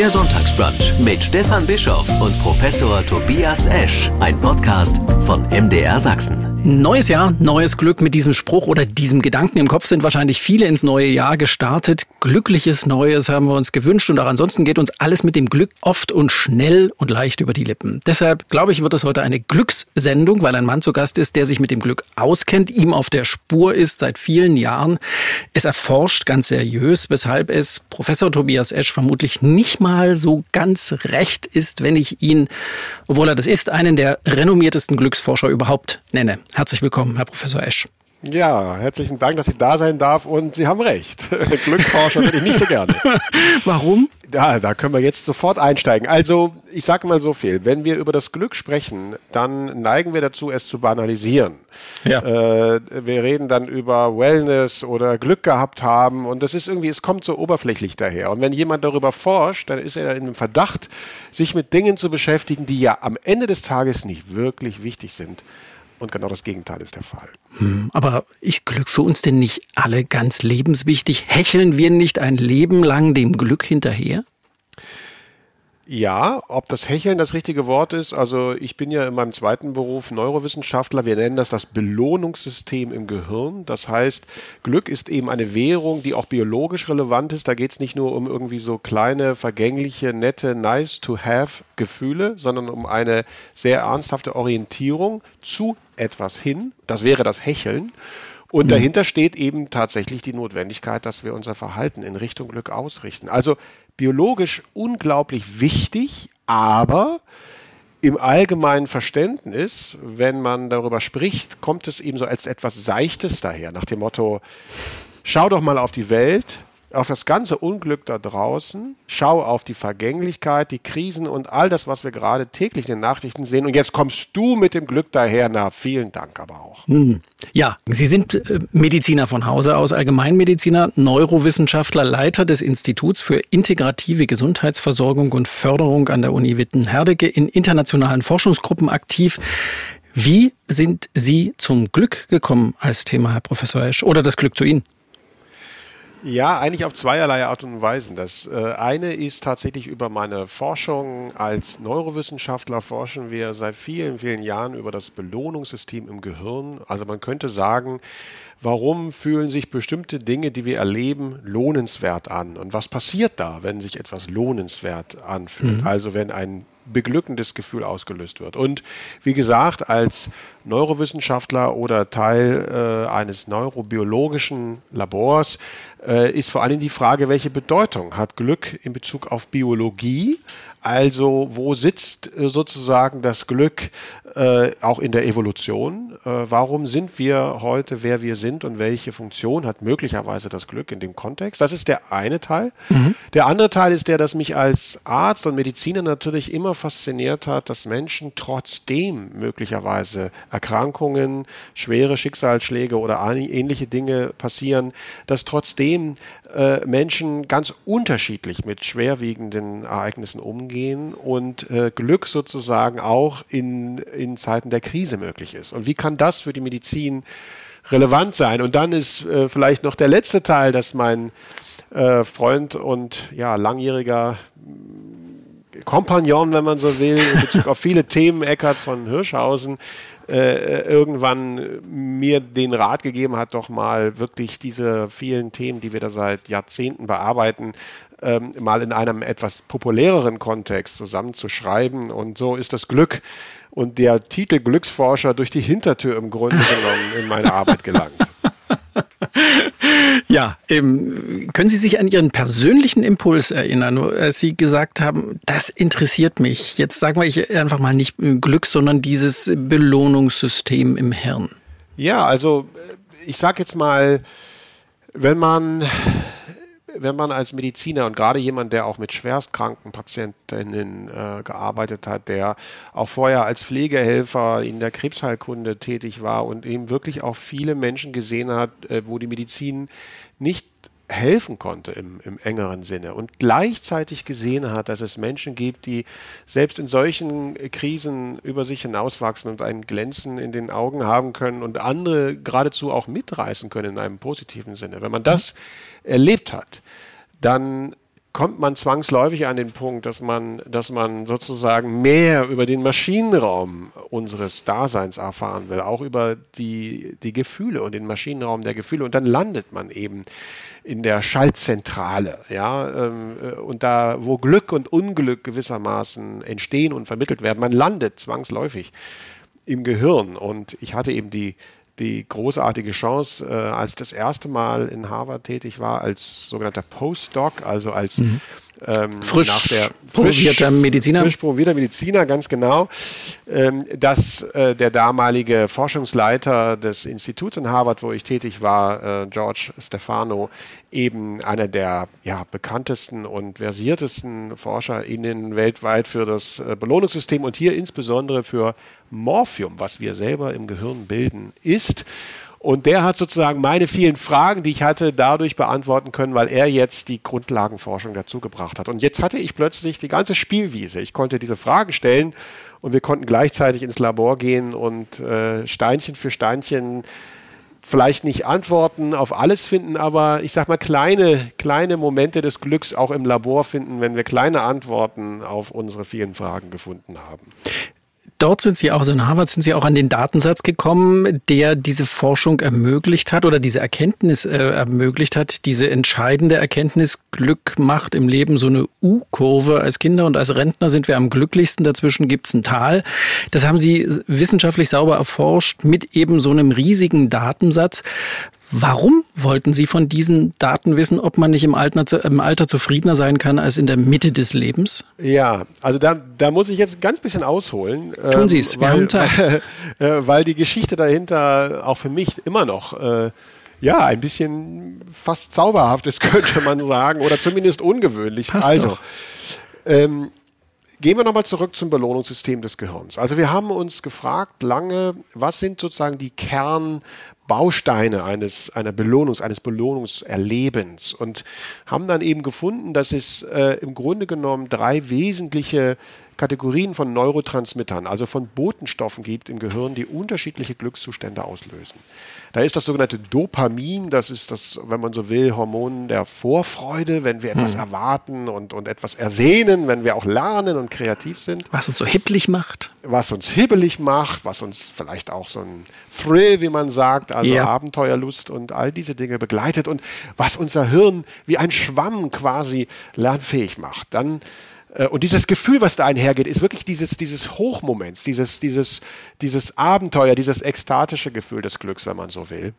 Der Sonntagsbrunch mit Stefan Bischoff und Professor Tobias Esch. Ein Podcast von MDR Sachsen. Neues Jahr, neues Glück. Mit diesem Spruch oder diesem Gedanken im Kopf sind wahrscheinlich viele ins neue Jahr gestartet. Glückliches Neues haben wir uns gewünscht und auch ansonsten geht uns alles mit dem Glück oft und schnell und leicht über die Lippen. Deshalb glaube ich, wird es heute eine Glückssendung, weil ein Mann zu Gast ist, der sich mit dem Glück auskennt, ihm auf der Spur ist seit vielen Jahren. Es erforscht ganz seriös, weshalb es Professor Tobias Esch vermutlich nicht mal so ganz recht ist, wenn ich ihn, obwohl er das ist, einen der renommiertesten Glücksforscher überhaupt nenne. Herzlich willkommen, Herr Professor Esch. Ja, herzlichen Dank, dass ich da sein darf und Sie haben recht. Glücksforscher bin ich nicht so gerne. Warum? Ja, da können wir jetzt sofort einsteigen. Also, ich sage mal so viel. Wenn wir über das Glück sprechen, dann neigen wir dazu, es zu banalisieren. Ja. Äh, wir reden dann über Wellness oder Glück gehabt haben und das ist irgendwie, es kommt so oberflächlich daher. Und wenn jemand darüber forscht, dann ist er in dem Verdacht, sich mit Dingen zu beschäftigen, die ja am Ende des Tages nicht wirklich wichtig sind. Und genau das Gegenteil ist der Fall. Hm, aber ist Glück für uns denn nicht alle ganz lebenswichtig? Hecheln wir nicht ein Leben lang dem Glück hinterher? Ja, ob das Hecheln das richtige Wort ist, also ich bin ja in meinem zweiten Beruf Neurowissenschaftler, wir nennen das das Belohnungssystem im Gehirn. Das heißt, Glück ist eben eine Währung, die auch biologisch relevant ist. Da geht es nicht nur um irgendwie so kleine, vergängliche, nette, nice-to-have Gefühle, sondern um eine sehr ernsthafte Orientierung zu etwas hin. Das wäre das Hecheln. Und mhm. dahinter steht eben tatsächlich die Notwendigkeit, dass wir unser Verhalten in Richtung Glück ausrichten. Also biologisch unglaublich wichtig, aber im allgemeinen Verständnis, wenn man darüber spricht, kommt es eben so als etwas Seichtes daher, nach dem Motto, schau doch mal auf die Welt, auf das ganze Unglück da draußen, schau auf die Vergänglichkeit, die Krisen und all das, was wir gerade täglich in den Nachrichten sehen. Und jetzt kommst du mit dem Glück daher. Na, vielen Dank aber auch. Hm. Ja, Sie sind äh, Mediziner von Hause aus, Allgemeinmediziner, Neurowissenschaftler, Leiter des Instituts für integrative Gesundheitsversorgung und Förderung an der Uni Witten-Herdecke in internationalen Forschungsgruppen aktiv. Wie sind Sie zum Glück gekommen als Thema, Herr Professor Esch, oder das Glück zu Ihnen? Ja, eigentlich auf zweierlei Art und Weisen. Das äh, eine ist tatsächlich über meine Forschung. Als Neurowissenschaftler forschen wir seit vielen, vielen Jahren über das Belohnungssystem im Gehirn. Also man könnte sagen, warum fühlen sich bestimmte Dinge, die wir erleben, lohnenswert an? Und was passiert da, wenn sich etwas lohnenswert anfühlt? Mhm. Also wenn ein beglückendes Gefühl ausgelöst wird. Und wie gesagt, als Neurowissenschaftler oder Teil äh, eines neurobiologischen Labors äh, ist vor allem die Frage, welche Bedeutung hat Glück in Bezug auf Biologie? Also wo sitzt äh, sozusagen das Glück äh, auch in der Evolution? Äh, warum sind wir heute, wer wir sind und welche Funktion hat möglicherweise das Glück in dem Kontext? Das ist der eine Teil. Mhm. Der andere Teil ist der, dass mich als Arzt und Mediziner natürlich immer fasziniert hat, dass Menschen trotzdem möglicherweise Erkrankungen, schwere Schicksalsschläge oder ähnliche Dinge passieren, dass trotzdem äh, Menschen ganz unterschiedlich mit schwerwiegenden Ereignissen umgehen und äh, Glück sozusagen auch in, in Zeiten der Krise möglich ist. Und wie kann das für die Medizin relevant sein? Und dann ist äh, vielleicht noch der letzte Teil, dass mein äh, Freund und ja, langjähriger Kompagnon, wenn man so will, in Bezug auf viele Themen, Eckart von Hirschhausen, äh, irgendwann mir den Rat gegeben hat, doch mal wirklich diese vielen Themen, die wir da seit Jahrzehnten bearbeiten, ähm, mal in einem etwas populäreren Kontext zusammenzuschreiben. Und so ist das Glück und der Titel Glücksforscher durch die Hintertür im Grunde genommen in meine Arbeit gelangt. Ja, ähm, können Sie sich an Ihren persönlichen Impuls erinnern, als Sie gesagt haben, das interessiert mich. Jetzt sagen wir einfach mal nicht Glück, sondern dieses Belohnungssystem im Hirn. Ja, also ich sage jetzt mal, wenn man wenn man als Mediziner und gerade jemand, der auch mit schwerstkranken Patientinnen äh, gearbeitet hat, der auch vorher als Pflegehelfer in der Krebsheilkunde tätig war und eben wirklich auch viele Menschen gesehen hat, äh, wo die Medizin nicht helfen konnte im, im, engeren Sinne und gleichzeitig gesehen hat, dass es Menschen gibt, die selbst in solchen Krisen über sich hinauswachsen und ein Glänzen in den Augen haben können und andere geradezu auch mitreißen können in einem positiven Sinne. Wenn man das erlebt hat, dann kommt man zwangsläufig an den Punkt, dass man, dass man sozusagen mehr über den Maschinenraum unseres Daseins erfahren will, auch über die, die Gefühle und den Maschinenraum der Gefühle. Und dann landet man eben in der Schaltzentrale, ja, ähm, äh, und da, wo Glück und Unglück gewissermaßen entstehen und vermittelt werden, man landet zwangsläufig im Gehirn. Und ich hatte eben die, die großartige Chance, äh, als das erste Mal in Harvard tätig war, als sogenannter Postdoc, also als mhm. Ähm, frisch nach der promovierter Mediziner. Frisch promovierter Mediziner, ganz genau, ähm, dass äh, der damalige Forschungsleiter des Instituts in Harvard, wo ich tätig war, äh, George Stefano, eben einer der ja, bekanntesten und versiertesten ForscherInnen weltweit für das äh, Belohnungssystem und hier insbesondere für Morphium, was wir selber im Gehirn bilden, ist. Und der hat sozusagen meine vielen Fragen, die ich hatte, dadurch beantworten können, weil er jetzt die Grundlagenforschung dazugebracht hat. Und jetzt hatte ich plötzlich die ganze Spielwiese. Ich konnte diese Fragen stellen und wir konnten gleichzeitig ins Labor gehen und äh, Steinchen für Steinchen vielleicht nicht Antworten auf alles finden, aber ich sag mal kleine, kleine Momente des Glücks auch im Labor finden, wenn wir kleine Antworten auf unsere vielen Fragen gefunden haben dort sind Sie auch, also in Harvard sind Sie auch an den Datensatz gekommen, der diese Forschung ermöglicht hat oder diese Erkenntnis äh, ermöglicht hat, diese entscheidende Erkenntnis, Glück macht im Leben so eine U-Kurve. Als Kinder und als Rentner sind wir am glücklichsten, dazwischen gibt's ein Tal. Das haben Sie wissenschaftlich sauber erforscht mit eben so einem riesigen Datensatz. Warum wollten Sie von diesen Daten wissen, ob man nicht im Alter, im Alter zufriedener sein kann als in der Mitte des Lebens? Ja, also da, da muss ich jetzt ein ganz bisschen ausholen. Tun Sie es, ähm, wir weil, haben Zeit. Äh, weil die Geschichte dahinter auch für mich immer noch äh, ja, ein bisschen fast zauberhaft ist, könnte man sagen, oder zumindest ungewöhnlich. Passt also. Ähm, Gehen wir nochmal zurück zum Belohnungssystem des Gehirns. Also wir haben uns gefragt lange, was sind sozusagen die Kern, Bausteine eines, einer Belohnungs, eines Belohnungserlebens und haben dann eben gefunden, dass es äh, im Grunde genommen drei wesentliche Kategorien von Neurotransmittern, also von Botenstoffen gibt im Gehirn, die unterschiedliche Glückszustände auslösen. Da ist das sogenannte Dopamin, das ist das, wenn man so will, Hormon der Vorfreude, wenn wir etwas hm. erwarten und, und etwas ersehnen, wenn wir auch lernen und kreativ sind. Was uns so hibbelig macht. Was uns hibbelig macht, was uns vielleicht auch so ein Thrill, wie man sagt, also ja. Abenteuerlust und all diese Dinge begleitet und was unser Hirn wie ein Schwamm quasi lernfähig macht. Dann und dieses Gefühl, was da einhergeht, ist wirklich dieses, dieses Hochmoments, dieses, dieses, dieses Abenteuer, dieses ekstatische Gefühl des Glücks, wenn man so will.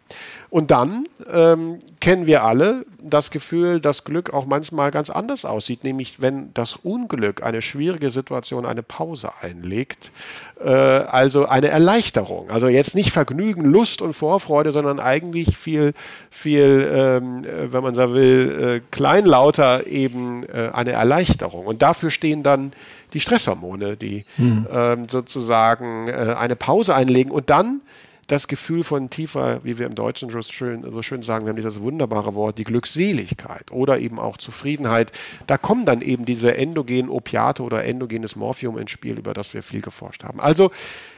Und dann ähm, kennen wir alle das Gefühl, dass Glück auch manchmal ganz anders aussieht, nämlich wenn das Unglück, eine schwierige Situation, eine Pause einlegt, äh, also eine Erleichterung. Also jetzt nicht Vergnügen, Lust und Vorfreude, sondern eigentlich viel, viel, ähm, äh, wenn man so will, äh, kleinlauter eben äh, eine Erleichterung. Und dafür stehen dann die Stresshormone, die hm. ähm, sozusagen äh, eine Pause einlegen und dann das Gefühl von tiefer, wie wir im Deutschen so schön, so schön sagen, haben dieses wunderbare Wort, die Glückseligkeit oder eben auch Zufriedenheit. Da kommen dann eben diese endogenen Opiate oder endogenes Morphium ins Spiel, über das wir viel geforscht haben. Also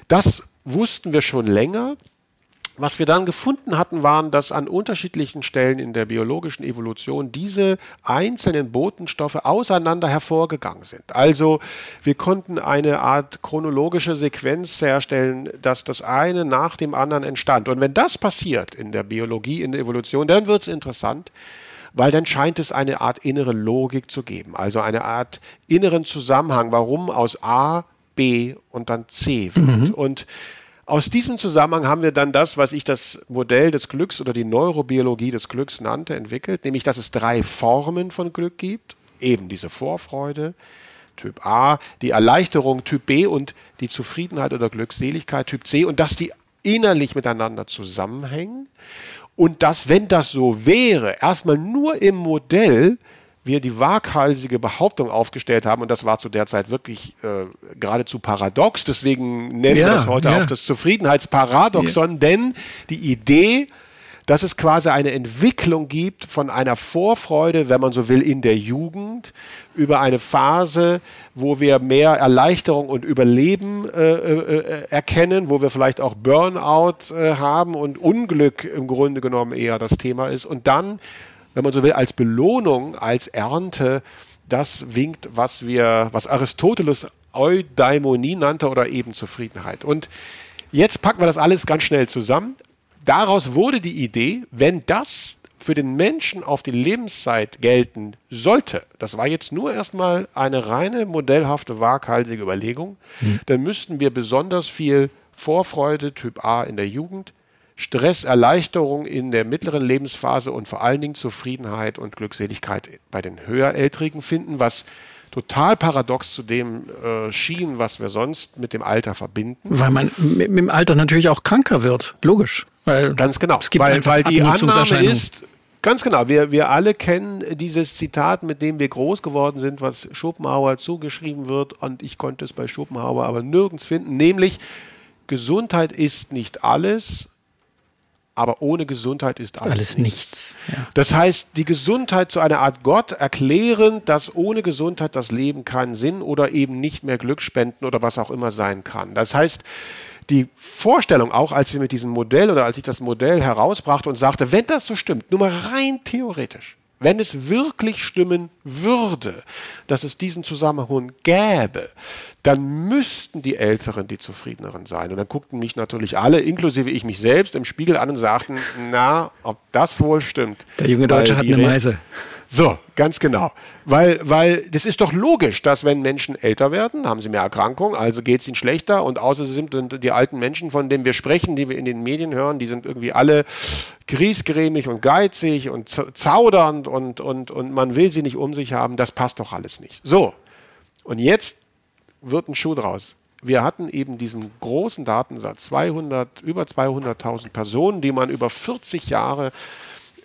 das wussten wir schon länger. Was wir dann gefunden hatten, waren, dass an unterschiedlichen Stellen in der biologischen Evolution diese einzelnen Botenstoffe auseinander hervorgegangen sind. Also wir konnten eine Art chronologische Sequenz herstellen, dass das eine nach dem anderen entstand. Und wenn das passiert in der Biologie, in der Evolution, dann wird es interessant, weil dann scheint es eine Art innere Logik zu geben, also eine Art inneren Zusammenhang, warum aus A, B und dann C wird. Mhm. Und aus diesem Zusammenhang haben wir dann das, was ich das Modell des Glücks oder die Neurobiologie des Glücks nannte, entwickelt, nämlich dass es drei Formen von Glück gibt. Eben diese Vorfreude, Typ A, die Erleichterung Typ B und die Zufriedenheit oder Glückseligkeit Typ C und dass die innerlich miteinander zusammenhängen und dass, wenn das so wäre, erstmal nur im Modell wir die waghalsige Behauptung aufgestellt haben, und das war zu der Zeit wirklich äh, geradezu paradox, deswegen nennen ja, wir das heute ja. auch das Zufriedenheitsparadoxon, ja. denn die Idee, dass es quasi eine Entwicklung gibt von einer Vorfreude, wenn man so will, in der Jugend, über eine Phase, wo wir mehr Erleichterung und Überleben äh, äh, erkennen, wo wir vielleicht auch Burnout äh, haben und Unglück im Grunde genommen eher das Thema ist. Und dann wenn man so will, als Belohnung, als Ernte das winkt, was wir, was Aristoteles Eudaimonie nannte oder eben Zufriedenheit. Und jetzt packen wir das alles ganz schnell zusammen. Daraus wurde die Idee, wenn das für den Menschen auf die Lebenszeit gelten sollte, das war jetzt nur erstmal eine reine modellhafte, waghalsige Überlegung, mhm. dann müssten wir besonders viel Vorfreude Typ A in der Jugend, Stresserleichterung in der mittleren Lebensphase und vor allen Dingen Zufriedenheit und Glückseligkeit bei den Höherältrigen finden, was total paradox zu dem äh, schien, was wir sonst mit dem Alter verbinden. Weil man mit, mit dem Alter natürlich auch kranker wird, logisch. Weil Ganz genau, es gibt weil, weil die Annahme ist, Ganz genau. Wir, wir alle kennen dieses Zitat, mit dem wir groß geworden sind, was Schopenhauer zugeschrieben wird. Und ich konnte es bei Schopenhauer aber nirgends finden. Nämlich, Gesundheit ist nicht alles, aber ohne Gesundheit ist alles, alles nichts. nichts. Ja. Das heißt, die Gesundheit zu einer Art Gott erklären, dass ohne Gesundheit das Leben keinen Sinn oder eben nicht mehr Glück spenden oder was auch immer sein kann. Das heißt, die Vorstellung auch, als wir mit diesem Modell oder als ich das Modell herausbrachte und sagte, wenn das so stimmt, nur mal rein theoretisch, wenn es wirklich stimmen würde, dass es diesen Zusammenhang gäbe, dann müssten die Älteren die Zufriedeneren sein. Und dann guckten mich natürlich alle, inklusive ich mich selbst, im Spiegel an und sagten, na, ob das wohl stimmt. Der junge Deutsche hat eine Meise. So, ganz genau. Weil, weil das ist doch logisch, dass wenn Menschen älter werden, haben sie mehr Erkrankungen, also geht es ihnen schlechter und außerdem sind die alten Menschen, von denen wir sprechen, die wir in den Medien hören, die sind irgendwie alle griesgrämig und geizig und zaudernd und, und, und man will sie nicht um sich haben. Das passt doch alles nicht. So, und jetzt wird ein Schuh draus. Wir hatten eben diesen großen Datensatz, 200, über 200.000 Personen, die man über 40 Jahre äh,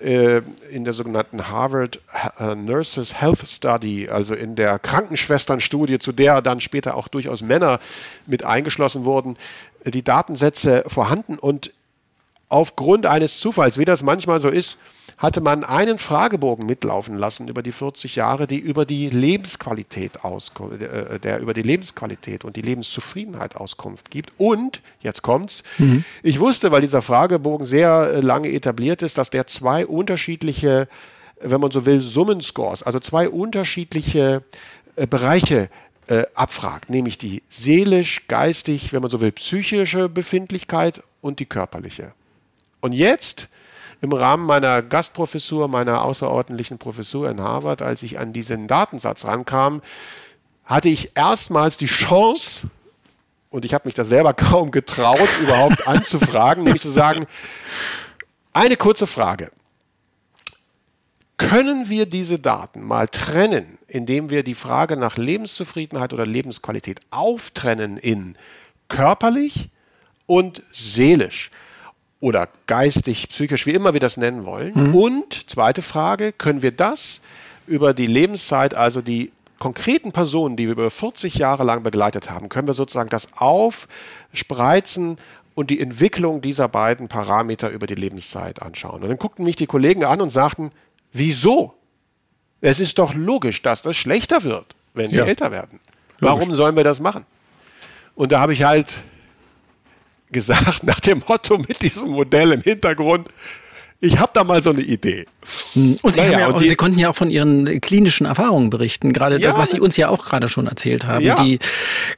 in der sogenannten Harvard äh, Nurses Health Study, also in der Krankenschwesternstudie, zu der dann später auch durchaus Männer mit eingeschlossen wurden, äh, die Datensätze vorhanden. Und aufgrund eines Zufalls, wie das manchmal so ist, hatte man einen Fragebogen mitlaufen lassen über die 40 Jahre, die über die Lebensqualität auskommt, äh, der über die Lebensqualität und die Lebenszufriedenheit Auskunft gibt. Und, jetzt kommt's, mhm. ich wusste, weil dieser Fragebogen sehr äh, lange etabliert ist, dass der zwei unterschiedliche, wenn man so will, Summenscores, also zwei unterschiedliche äh, Bereiche äh, abfragt, nämlich die seelisch, geistig, wenn man so will, psychische Befindlichkeit und die körperliche. Und jetzt im Rahmen meiner Gastprofessur, meiner außerordentlichen Professur in Harvard, als ich an diesen Datensatz rankam, hatte ich erstmals die Chance, und ich habe mich das selber kaum getraut, überhaupt anzufragen, nämlich zu sagen, eine kurze Frage. Können wir diese Daten mal trennen, indem wir die Frage nach Lebenszufriedenheit oder Lebensqualität auftrennen in körperlich und seelisch? Oder geistig, psychisch, wie immer wir das nennen wollen. Mhm. Und zweite Frage, können wir das über die Lebenszeit, also die konkreten Personen, die wir über 40 Jahre lang begleitet haben, können wir sozusagen das aufspreizen und die Entwicklung dieser beiden Parameter über die Lebenszeit anschauen. Und dann guckten mich die Kollegen an und sagten, wieso? Es ist doch logisch, dass das schlechter wird, wenn wir ja. älter werden. Logisch. Warum sollen wir das machen? Und da habe ich halt gesagt, nach dem Motto mit diesem Modell im Hintergrund, ich habe da mal so eine Idee. Hm. Und, Sie, naja, ja, und die, Sie, konnten ja auch von Ihren klinischen Erfahrungen berichten, gerade ja, das, was Sie uns ja auch gerade schon erzählt haben. Ja. Die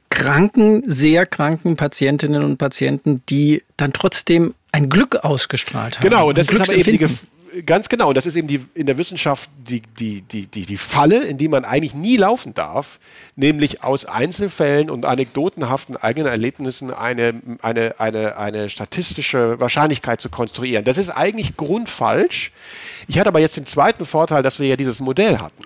kranken, sehr kranken Patientinnen und Patienten, die dann trotzdem ein Glück ausgestrahlt haben. Genau, und das ist aber eben die, ganz genau. Und das ist eben die, in der Wissenschaft die, die, die, die, die Falle, in die man eigentlich nie laufen darf, nämlich aus Einzelfällen und anekdotenhaften eigenen Erlebnissen eine, eine, eine, eine statistische Wahrscheinlichkeit zu konstruieren. Das ist eigentlich grundfalsch. Ich hatte aber jetzt den zweiten Vorteil, dass wir ja dieses Modell hatten.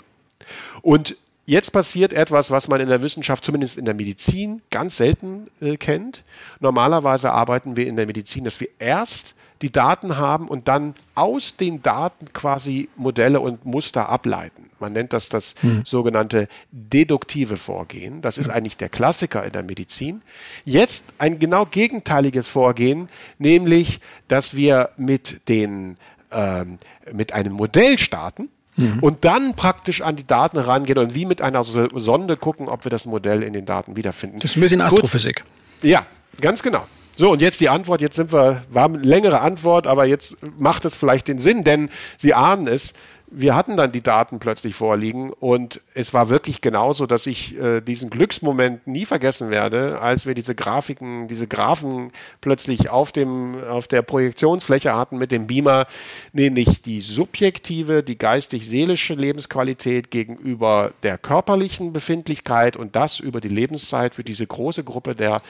Und Jetzt passiert etwas, was man in der Wissenschaft, zumindest in der Medizin, ganz selten äh, kennt. Normalerweise arbeiten wir in der Medizin, dass wir erst die Daten haben und dann aus den Daten quasi Modelle und Muster ableiten. Man nennt das das hm. sogenannte deduktive Vorgehen. Das ist eigentlich der Klassiker in der Medizin. Jetzt ein genau gegenteiliges Vorgehen, nämlich, dass wir mit den ähm, mit einem Modell starten. Mhm. Und dann praktisch an die Daten rangehen und wie mit einer Sonde gucken, ob wir das Modell in den Daten wiederfinden. Das ist ein bisschen Astrophysik. Kurz, ja, ganz genau. So, und jetzt die Antwort. Jetzt sind wir, war eine längere Antwort, aber jetzt macht es vielleicht den Sinn, denn Sie ahnen es. Wir hatten dann die Daten plötzlich vorliegen und es war wirklich genauso, dass ich äh, diesen Glücksmoment nie vergessen werde, als wir diese Grafiken, diese Graphen plötzlich auf dem, auf der Projektionsfläche hatten mit dem Beamer, nämlich die subjektive, die geistig-seelische Lebensqualität gegenüber der körperlichen Befindlichkeit und das über die Lebenszeit für diese große Gruppe der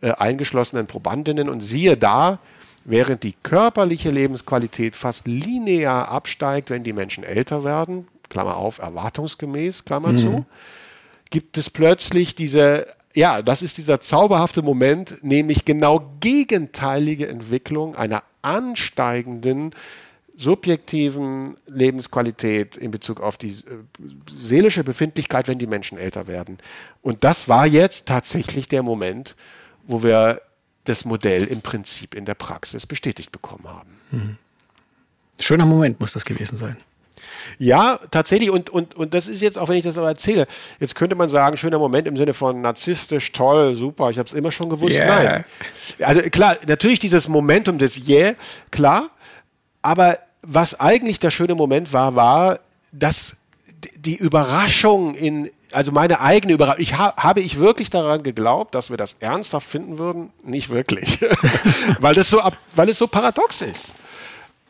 äh, eingeschlossenen Probandinnen. Und siehe da, während die körperliche Lebensqualität fast linear absteigt, wenn die Menschen älter werden, Klammer auf, erwartungsgemäß, Klammer mhm. zu, gibt es plötzlich diese, ja, das ist dieser zauberhafte Moment, nämlich genau gegenteilige Entwicklung einer ansteigenden subjektiven Lebensqualität in Bezug auf die äh, seelische Befindlichkeit, wenn die Menschen älter werden. Und das war jetzt tatsächlich der Moment, wo wir das Modell im Prinzip in der Praxis bestätigt bekommen haben. Mhm. Schöner Moment muss das gewesen sein. Ja, tatsächlich. Und, und, und das ist jetzt, auch wenn ich das aber erzähle, jetzt könnte man sagen, schöner Moment im Sinne von narzisstisch, toll, super, ich habe es immer schon gewusst. Yeah. Nein. Also klar, natürlich dieses Momentum des Yeah, klar. Aber was eigentlich der schöne Moment war, war, dass die Überraschung in, also meine eigene Überraschung, ich ha, habe ich wirklich daran geglaubt, dass wir das ernsthaft finden würden? Nicht wirklich. weil, das so, weil es so paradox ist.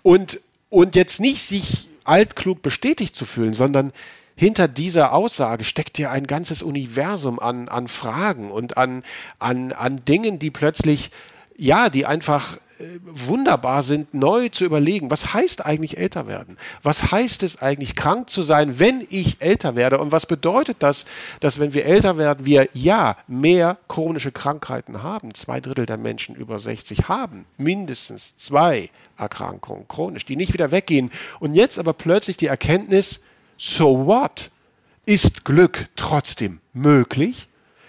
Und, und jetzt nicht sich altklug bestätigt zu fühlen, sondern hinter dieser Aussage steckt ja ein ganzes Universum an, an Fragen und an, an, an Dingen, die plötzlich, ja, die einfach wunderbar sind, neu zu überlegen, was heißt eigentlich älter werden? Was heißt es eigentlich, krank zu sein, wenn ich älter werde? Und was bedeutet das, dass wenn wir älter werden, wir ja mehr chronische Krankheiten haben? Zwei Drittel der Menschen über 60 haben mindestens zwei Erkrankungen chronisch, die nicht wieder weggehen. Und jetzt aber plötzlich die Erkenntnis, so what? Ist Glück trotzdem möglich?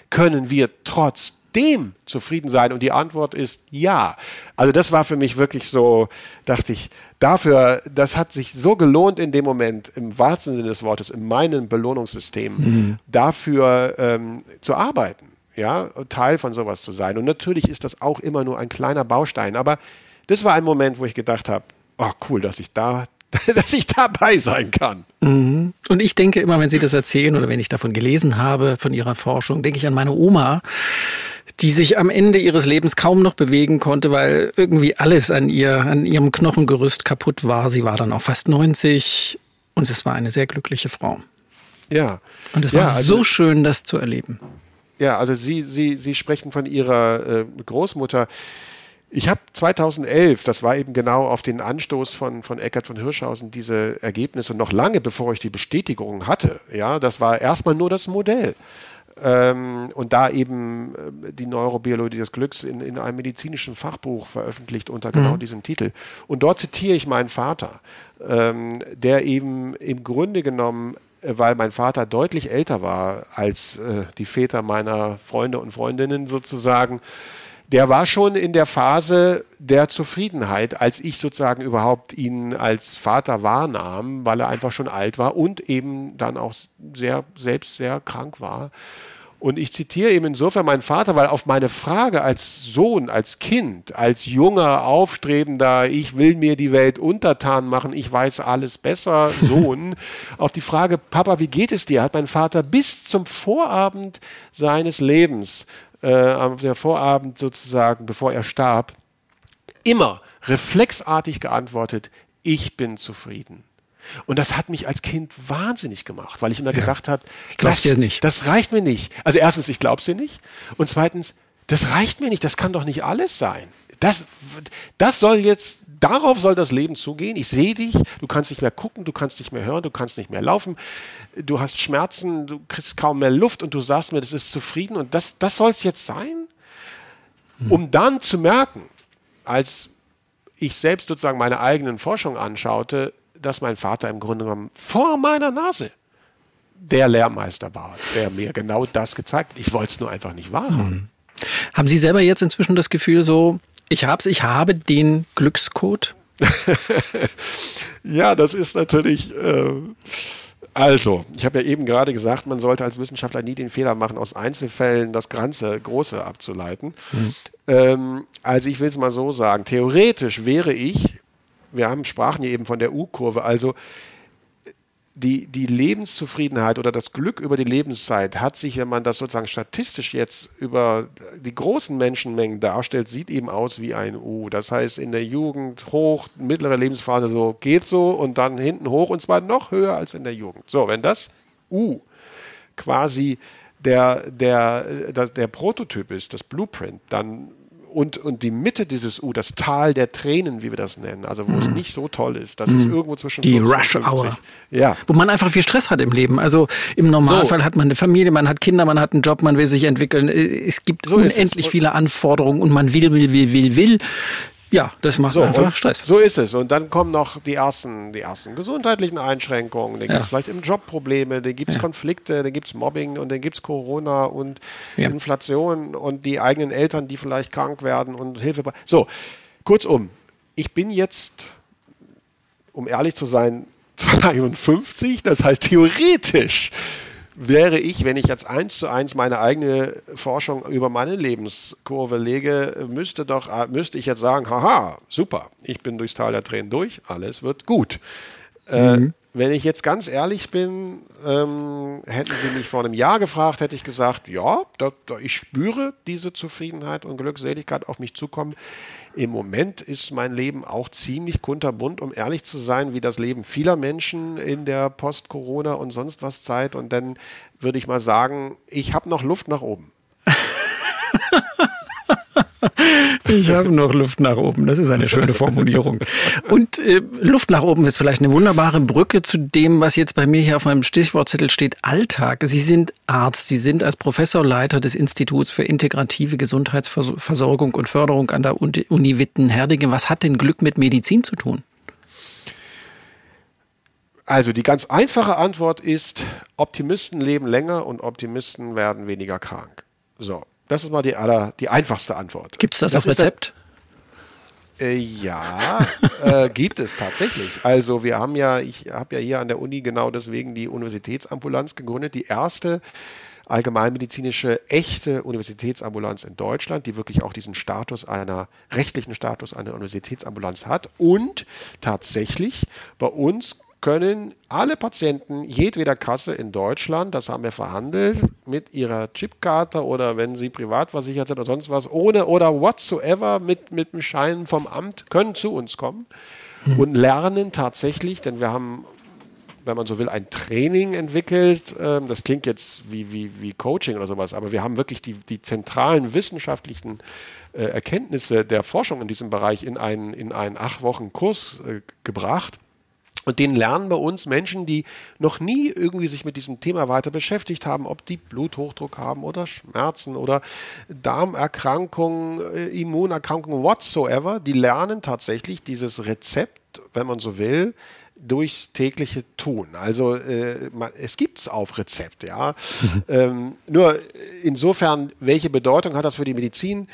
Können wir trotzdem dem zufrieden sein? Und die Antwort ist ja. Also das war für mich wirklich so, dachte ich, dafür, das hat sich so gelohnt in dem Moment, im wahrsten Sinne des Wortes, in meinem Belohnungssystem, mhm. dafür ähm, zu arbeiten. Ja, Teil von sowas zu sein. Und natürlich ist das auch immer nur ein kleiner Baustein. Aber das war ein Moment, wo ich gedacht habe, oh cool, dass ich da dass ich dabei sein kann. Mhm. Und ich denke immer, wenn Sie das erzählen oder wenn ich davon gelesen habe, von Ihrer Forschung, denke ich an meine Oma, die sich am Ende ihres Lebens kaum noch bewegen konnte, weil irgendwie alles an ihr, an ihrem Knochengerüst kaputt war. Sie war dann auch fast 90 und es war eine sehr glückliche Frau. Ja. Und es ja, war also, so schön, das zu erleben. Ja, also Sie, Sie, Sie sprechen von Ihrer äh, Großmutter. Ich habe 2011, das war eben genau auf den Anstoß von, von Eckert von Hirschhausen, diese Ergebnisse noch lange bevor ich die Bestätigung hatte. Ja, das war erstmal nur das Modell. Ähm, und da eben äh, die Neurobiologie des Glücks in, in einem medizinischen Fachbuch veröffentlicht unter genau mhm. diesem Titel. Und dort zitiere ich meinen Vater, ähm, der eben im Grunde genommen äh, weil mein Vater deutlich älter war als äh, die Väter meiner Freunde und Freundinnen sozusagen, der war schon in der Phase der Zufriedenheit, als ich sozusagen überhaupt ihn als Vater wahrnahm, weil er einfach schon alt war und eben dann auch sehr, selbst sehr krank war. Und ich zitiere eben insofern meinen Vater, weil auf meine Frage als Sohn, als Kind, als junger, aufstrebender, ich will mir die Welt untertan machen, ich weiß alles besser, Sohn, auf die Frage, Papa, wie geht es dir, hat mein Vater bis zum Vorabend seines Lebens äh, am der Vorabend sozusagen, bevor er starb, immer reflexartig geantwortet, ich bin zufrieden. Und das hat mich als Kind wahnsinnig gemacht, weil ich immer ja. gedacht habe, das, das reicht mir nicht. Also erstens, ich glaube es dir nicht. Und zweitens, das reicht mir nicht, das kann doch nicht alles sein. Das, das soll jetzt, darauf soll das Leben zugehen. Ich sehe dich, du kannst nicht mehr gucken, du kannst nicht mehr hören, du kannst nicht mehr laufen, du hast Schmerzen, du kriegst kaum mehr Luft und du sagst mir, das ist zufrieden und das, das soll es jetzt sein? Hm. Um dann zu merken, als ich selbst sozusagen meine eigenen Forschungen anschaute, dass mein Vater im Grunde genommen vor meiner Nase der Lehrmeister war, der mir genau das gezeigt hat. Ich wollte es nur einfach nicht wahrhaben. Hm. Haben Sie selber jetzt inzwischen das Gefühl so, ich hab's, ich habe den Glückscode? ja, das ist natürlich. Äh, also, ich habe ja eben gerade gesagt, man sollte als Wissenschaftler nie den Fehler machen, aus Einzelfällen das Ganze Große abzuleiten. Mhm. Ähm, also ich will es mal so sagen, theoretisch wäre ich, wir haben, sprachen ja eben von der U-Kurve, also die, die Lebenszufriedenheit oder das Glück über die Lebenszeit hat sich, wenn man das sozusagen statistisch jetzt über die großen Menschenmengen darstellt, sieht eben aus wie ein U. Das heißt, in der Jugend hoch, mittlere Lebensphase so geht so und dann hinten hoch und zwar noch höher als in der Jugend. So, wenn das U quasi der, der, der, der Prototyp ist, das Blueprint, dann und, und die Mitte dieses U, das Tal der Tränen, wie wir das nennen, also wo mhm. es nicht so toll ist, das mhm. ist irgendwo zwischen die Rush Hour, ja, wo man einfach viel Stress hat im Leben. Also im Normalfall so. hat man eine Familie, man hat Kinder, man hat einen Job, man will sich entwickeln. Es gibt so unendlich viele Anforderungen und man will, will, will, will, will. Ja, das macht so, einfach Stress. So ist es. Und dann kommen noch die ersten, die ersten gesundheitlichen Einschränkungen. Dann ja. gibt es vielleicht im Job Probleme, dann gibt es ja. Konflikte, dann gibt es Mobbing und dann gibt es Corona und ja. Inflation und die eigenen Eltern, die vielleicht krank werden und Hilfe. So, kurzum, ich bin jetzt, um ehrlich zu sein, 52, das heißt theoretisch wäre ich, wenn ich jetzt eins zu eins meine eigene Forschung über meine Lebenskurve lege, müsste doch, äh, müsste ich jetzt sagen, haha, super, ich bin durchs Tal der Tränen durch, alles wird gut. Äh, mhm. Äh, wenn ich jetzt ganz ehrlich bin, ähm, hätten Sie mich vor einem Jahr gefragt, hätte ich gesagt, ja, da, da, ich spüre diese Zufriedenheit und Glückseligkeit auf mich zukommen. Im Moment ist mein Leben auch ziemlich kunterbunt, um ehrlich zu sein, wie das Leben vieler Menschen in der Post-Corona und sonst was Zeit. Und dann würde ich mal sagen, ich habe noch Luft nach oben. Ich habe noch Luft nach oben. Das ist eine schöne Formulierung. Und äh, Luft nach oben ist vielleicht eine wunderbare Brücke zu dem, was jetzt bei mir hier auf meinem Stichwortzettel steht, Alltag. Sie sind Arzt. Sie sind als Professorleiter des Instituts für integrative Gesundheitsversorgung und Förderung an der Uni Witten-Herdingen. Was hat denn Glück mit Medizin zu tun? Also die ganz einfache Antwort ist, Optimisten leben länger und Optimisten werden weniger krank. So, das ist mal die, aller, die einfachste Antwort. Gibt es das, das auf Rezept? Äh, ja, äh, gibt es tatsächlich. Also wir haben ja, ich habe ja hier an der Uni genau deswegen die Universitätsambulanz gegründet, die erste allgemeinmedizinische echte Universitätsambulanz in Deutschland, die wirklich auch diesen Status einer rechtlichen Status einer Universitätsambulanz hat und tatsächlich bei uns können alle Patienten jedweder Kasse in Deutschland, das haben wir verhandelt, mit ihrer Chipkarte oder wenn sie privat versichert sind oder sonst was, ohne oder whatsoever mit, mit dem Schein vom Amt, können zu uns kommen mhm. und lernen tatsächlich, denn wir haben wenn man so will, ein Training entwickelt. Ähm, das klingt jetzt wie, wie, wie Coaching oder sowas, aber wir haben wirklich die, die zentralen wissenschaftlichen äh, Erkenntnisse der Forschung in diesem Bereich in einen, in einen acht Wochen Kurs äh, gebracht und den lernen bei uns Menschen, die noch nie irgendwie sich mit diesem Thema weiter beschäftigt haben, ob die Bluthochdruck haben oder Schmerzen oder Darmerkrankungen, äh, Immunerkrankungen, whatsoever. Die lernen tatsächlich dieses Rezept, wenn man so will, durchs tägliche Tun. Also äh, man, es gibt es auf Rezept, ja. ähm, nur insofern, welche Bedeutung hat das für die Medizin?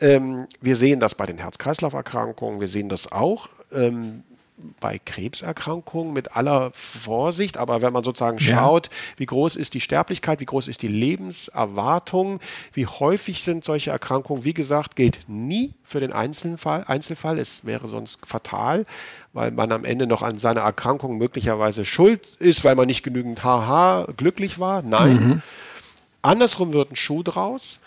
Ähm, wir sehen das bei den Herz-Kreislauf-Erkrankungen, wir sehen das auch. Ähm, bei Krebserkrankungen mit aller Vorsicht, aber wenn man sozusagen schaut, ja. wie groß ist die Sterblichkeit, wie groß ist die Lebenserwartung, wie häufig sind solche Erkrankungen, wie gesagt, gilt nie für den Einzelfall. Einzelfall. Es wäre sonst fatal, weil man am Ende noch an seiner Erkrankung möglicherweise schuld ist, weil man nicht genügend haha glücklich war. Nein. Mhm. Andersrum wird ein Schuh draus.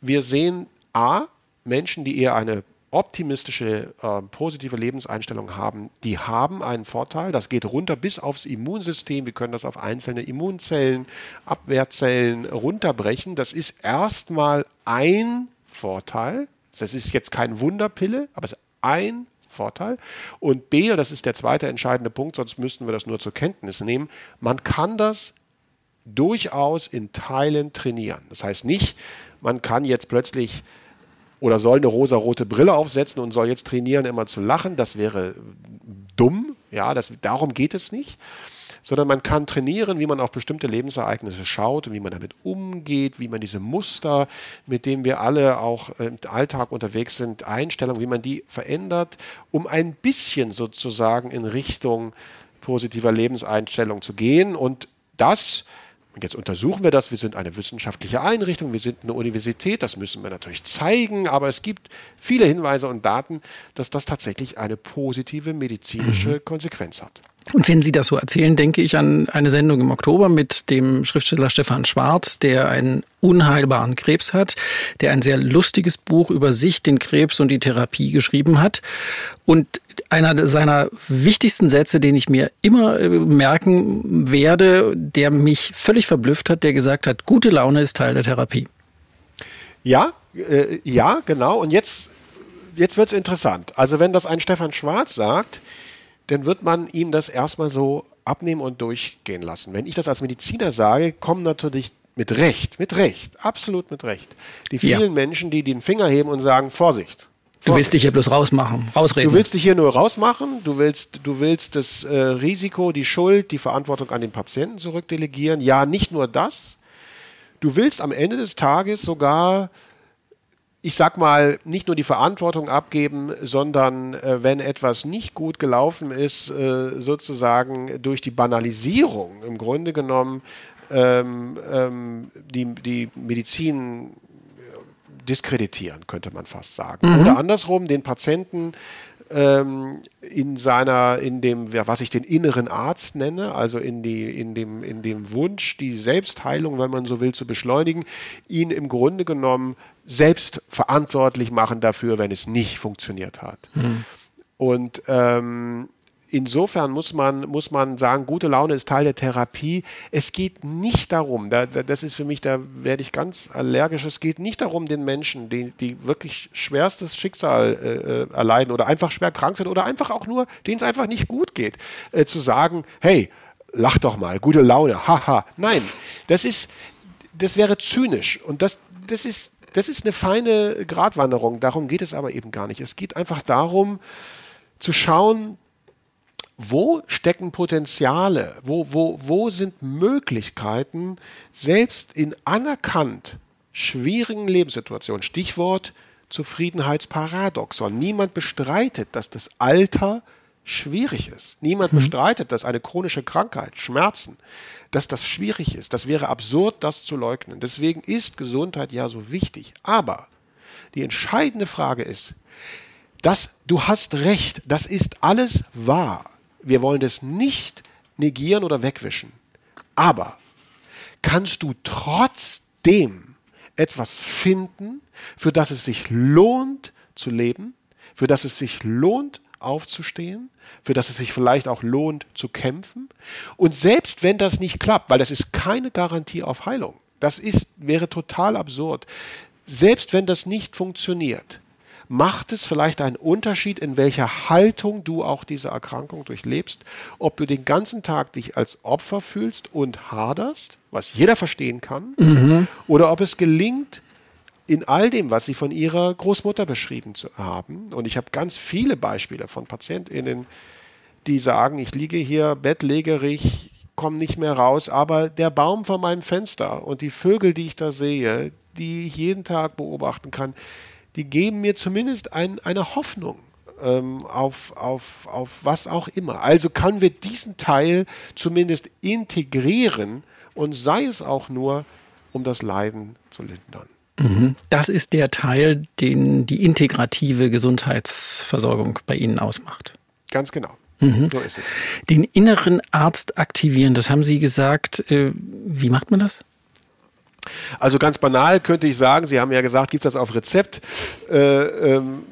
Wir sehen A, Menschen, die eher eine optimistische, äh, positive Lebenseinstellung haben, die haben einen Vorteil. Das geht runter bis aufs Immunsystem. Wir können das auf einzelne Immunzellen, Abwehrzellen runterbrechen. Das ist erstmal ein Vorteil. Das ist jetzt kein Wunderpille, aber es ist ein Vorteil. Und B, und das ist der zweite entscheidende Punkt, sonst müssten wir das nur zur Kenntnis nehmen, man kann das durchaus in Teilen trainieren. Das heißt nicht, man kann jetzt plötzlich oder soll eine rosarote Brille aufsetzen und soll jetzt trainieren, immer zu lachen. Das wäre dumm. Ja, das, darum geht es nicht. Sondern man kann trainieren, wie man auf bestimmte Lebensereignisse schaut wie man damit umgeht, wie man diese Muster, mit denen wir alle auch im Alltag unterwegs sind, Einstellungen, wie man die verändert, um ein bisschen sozusagen in Richtung positiver Lebenseinstellung zu gehen. Und das und jetzt untersuchen wir das. Wir sind eine wissenschaftliche Einrichtung, wir sind eine Universität, das müssen wir natürlich zeigen, aber es gibt viele Hinweise und Daten, dass das tatsächlich eine positive medizinische mhm. Konsequenz hat. Und wenn Sie das so erzählen, denke ich an eine Sendung im Oktober mit dem Schriftsteller Stefan Schwarz, der einen unheilbaren Krebs hat, der ein sehr lustiges Buch über sich, den Krebs und die Therapie geschrieben hat. Und einer seiner wichtigsten Sätze, den ich mir immer äh, merken werde, der mich völlig verblüfft hat, der gesagt hat, gute Laune ist Teil der Therapie. Ja, äh, ja, genau. Und jetzt, jetzt wird es interessant. Also wenn das ein Stefan Schwarz sagt, dann wird man ihm das erstmal so abnehmen und durchgehen lassen. Wenn ich das als Mediziner sage, kommen natürlich mit Recht, mit Recht, absolut mit Recht, die vielen ja. Menschen, die den Finger heben und sagen, Vorsicht. Du willst dich hier bloß rausmachen, rausreden. Du willst dich hier nur rausmachen, du willst, du willst das äh, Risiko, die Schuld, die Verantwortung an den Patienten zurückdelegieren. Ja, nicht nur das. Du willst am Ende des Tages sogar ich sag mal, nicht nur die Verantwortung abgeben, sondern äh, wenn etwas nicht gut gelaufen ist, äh, sozusagen durch die Banalisierung im Grunde genommen ähm, ähm, die, die Medizin diskreditieren, könnte man fast sagen. Mhm. Oder andersrum, den Patienten ähm, in seiner, in dem, was ich den inneren Arzt nenne, also in, die, in, dem, in dem Wunsch, die Selbstheilung, wenn man so will, zu beschleunigen, ihn im Grunde genommen selbst verantwortlich machen dafür, wenn es nicht funktioniert hat. Mhm. Und ähm, insofern muss man, muss man sagen, gute Laune ist Teil der Therapie. Es geht nicht darum, da, da, das ist für mich, da werde ich ganz allergisch, es geht nicht darum, den Menschen, die, die wirklich schwerstes Schicksal äh, äh, erleiden oder einfach schwer krank sind oder einfach auch nur, denen es einfach nicht gut geht, äh, zu sagen, hey, lach doch mal, gute Laune, haha. Nein, das ist, das wäre zynisch und das, das ist, das ist eine feine Gratwanderung. Darum geht es aber eben gar nicht. Es geht einfach darum, zu schauen, wo stecken Potenziale, wo, wo, wo sind Möglichkeiten, selbst in anerkannt schwierigen Lebenssituationen, Stichwort Zufriedenheitsparadoxon. Niemand bestreitet, dass das Alter schwierig ist. Niemand mhm. bestreitet, dass eine chronische Krankheit, Schmerzen, dass das schwierig ist. Das wäre absurd, das zu leugnen. Deswegen ist Gesundheit ja so wichtig. Aber die entscheidende Frage ist, dass du hast recht, das ist alles wahr wir wollen das nicht negieren oder wegwischen. Aber kannst du trotzdem etwas finden, für das es sich lohnt zu leben, für das es sich lohnt aufzustehen, für das es sich vielleicht auch lohnt zu kämpfen? Und selbst wenn das nicht klappt, weil das ist keine Garantie auf Heilung, das ist, wäre total absurd. Selbst wenn das nicht funktioniert, macht es vielleicht einen Unterschied, in welcher Haltung du auch diese Erkrankung durchlebst, ob du den ganzen Tag dich als Opfer fühlst und haderst, was jeder verstehen kann, mhm. oder ob es gelingt, in all dem, was sie von ihrer Großmutter beschrieben haben, und ich habe ganz viele Beispiele von PatientInnen, die sagen, ich liege hier bettlägerig, komme nicht mehr raus, aber der Baum vor meinem Fenster und die Vögel, die ich da sehe, die ich jeden Tag beobachten kann, die geben mir zumindest ein, eine Hoffnung ähm, auf, auf, auf was auch immer. Also können wir diesen Teil zumindest integrieren und sei es auch nur, um das Leiden zu lindern. Mhm. Das ist der Teil, den die integrative Gesundheitsversorgung bei Ihnen ausmacht. Ganz genau. Mhm. So ist es. Den inneren Arzt aktivieren, das haben Sie gesagt. Äh, wie macht man das? Also ganz banal könnte ich sagen, Sie haben ja gesagt, gibt es das auf Rezept? Äh, ähm,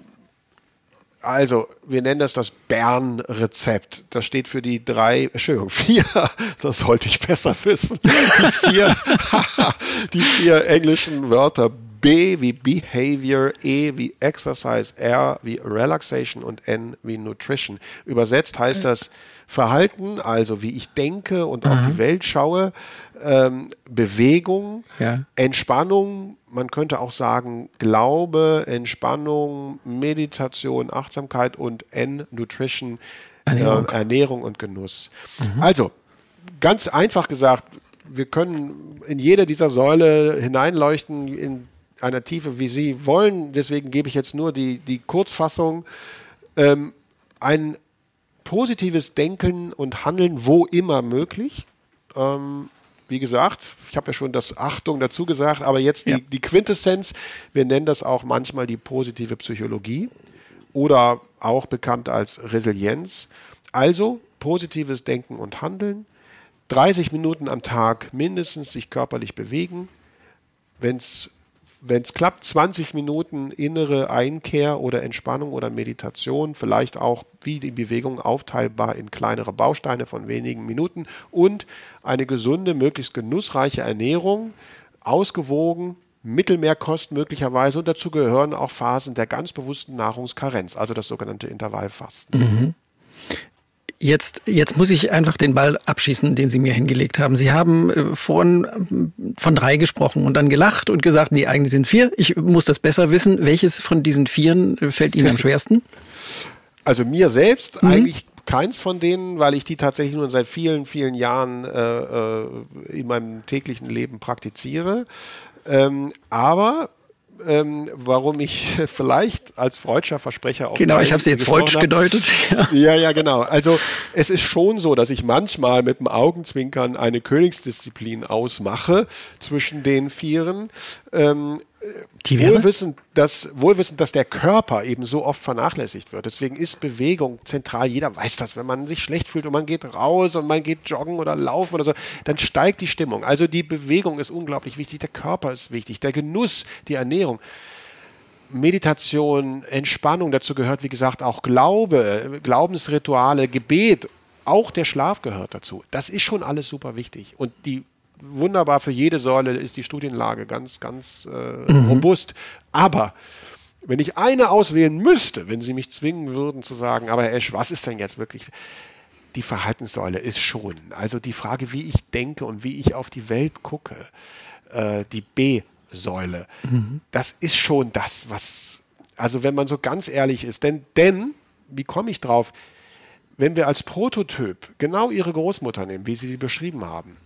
also, wir nennen das das Bern-Rezept. Das steht für die drei, Entschuldigung, vier, das sollte ich besser wissen, die vier, die vier englischen Wörter B wie Behavior, E wie Exercise, R wie Relaxation und N wie Nutrition. Übersetzt heißt das Verhalten, also wie ich denke und Aha. auf die Welt schaue, ähm, Bewegung, ja. Entspannung, man könnte auch sagen Glaube, Entspannung, Meditation, Achtsamkeit und N, Nutrition, Ernährung, äh, Ernährung und Genuss. Mhm. Also, ganz einfach gesagt, wir können in jede dieser Säule hineinleuchten in einer Tiefe, wie Sie wollen. Deswegen gebe ich jetzt nur die, die Kurzfassung. Ähm, ein positives Denken und Handeln wo immer möglich. Ähm, wie gesagt, ich habe ja schon das Achtung dazu gesagt, aber jetzt die, ja. die Quintessenz, wir nennen das auch manchmal die positive Psychologie oder auch bekannt als Resilienz. Also positives Denken und Handeln, 30 Minuten am Tag mindestens sich körperlich bewegen, wenn es wenn es klappt, 20 Minuten innere Einkehr oder Entspannung oder Meditation, vielleicht auch wie die Bewegung aufteilbar in kleinere Bausteine von wenigen Minuten und eine gesunde, möglichst genussreiche Ernährung, ausgewogen, Mittelmeerkost möglicherweise und dazu gehören auch Phasen der ganz bewussten Nahrungskarenz, also das sogenannte Intervallfasten. Mhm. Jetzt, jetzt muss ich einfach den Ball abschießen, den Sie mir hingelegt haben. Sie haben äh, vorhin äh, von drei gesprochen und dann gelacht und gesagt, nee, eigentlich sind es vier. Ich muss das besser wissen. Welches von diesen vieren äh, fällt Ihnen am schwersten? Also mir selbst mhm. eigentlich keins von denen, weil ich die tatsächlich nur seit vielen, vielen Jahren äh, in meinem täglichen Leben praktiziere. Ähm, aber ähm, warum ich vielleicht als freudscher Versprecher auch. Genau, ich habe sie jetzt freudsch gedeutet. Ja. ja, ja, genau. Also es ist schon so, dass ich manchmal mit dem Augenzwinkern eine Königsdisziplin ausmache zwischen den Vieren. Ähm, wohlwissend, dass, wohlwissend, dass der Körper eben so oft vernachlässigt wird. Deswegen ist Bewegung zentral. Jeder weiß das. Wenn man sich schlecht fühlt und man geht raus und man geht joggen oder laufen oder so, dann steigt die Stimmung. Also die Bewegung ist unglaublich wichtig. Der Körper ist wichtig. Der Genuss, die Ernährung. Meditation, Entspannung, dazu gehört, wie gesagt, auch Glaube, Glaubensrituale, Gebet, auch der Schlaf gehört dazu. Das ist schon alles super wichtig. Und die wunderbar für jede Säule ist die Studienlage ganz, ganz äh, mhm. robust. Aber wenn ich eine auswählen müsste, wenn Sie mich zwingen würden zu sagen, aber Herr Esch, was ist denn jetzt wirklich? Die Verhaltenssäule ist schon. Also die Frage, wie ich denke und wie ich auf die Welt gucke, äh, die B-Säule, mhm. das ist schon das, was, also wenn man so ganz ehrlich ist, denn, denn, wie komme ich drauf? Wenn wir als Prototyp genau Ihre Großmutter nehmen, wie Sie sie beschrieben haben,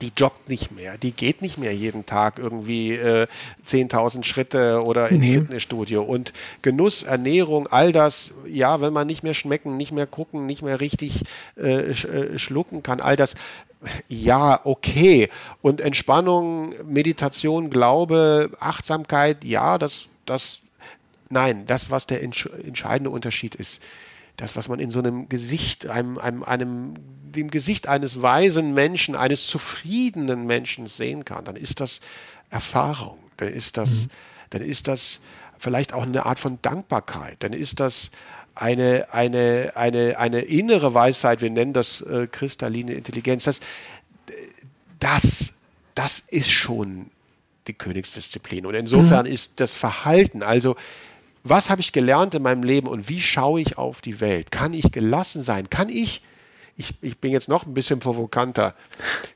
die joggt nicht mehr, die geht nicht mehr jeden Tag irgendwie äh, 10.000 Schritte oder ins nee. Fitnessstudio. Und Genuss, Ernährung, all das, ja, wenn man nicht mehr schmecken, nicht mehr gucken, nicht mehr richtig äh, sch, äh, schlucken kann, all das, ja, okay. Und Entspannung, Meditation, Glaube, Achtsamkeit, ja, das, das, nein, das, was der entscheidende Unterschied ist, das, was man in so einem Gesicht, einem, einem, einem, dem Gesicht eines weisen Menschen, eines zufriedenen Menschen sehen kann, dann ist das Erfahrung, dann ist das, mhm. dann ist das vielleicht auch eine Art von Dankbarkeit, dann ist das eine, eine, eine, eine innere Weisheit, wir nennen das äh, kristalline Intelligenz. Das, das, das ist schon die Königsdisziplin. Und insofern mhm. ist das Verhalten, also was habe ich gelernt in meinem Leben und wie schaue ich auf die Welt? Kann ich gelassen sein? Kann ich, ich, ich bin jetzt noch ein bisschen provokanter,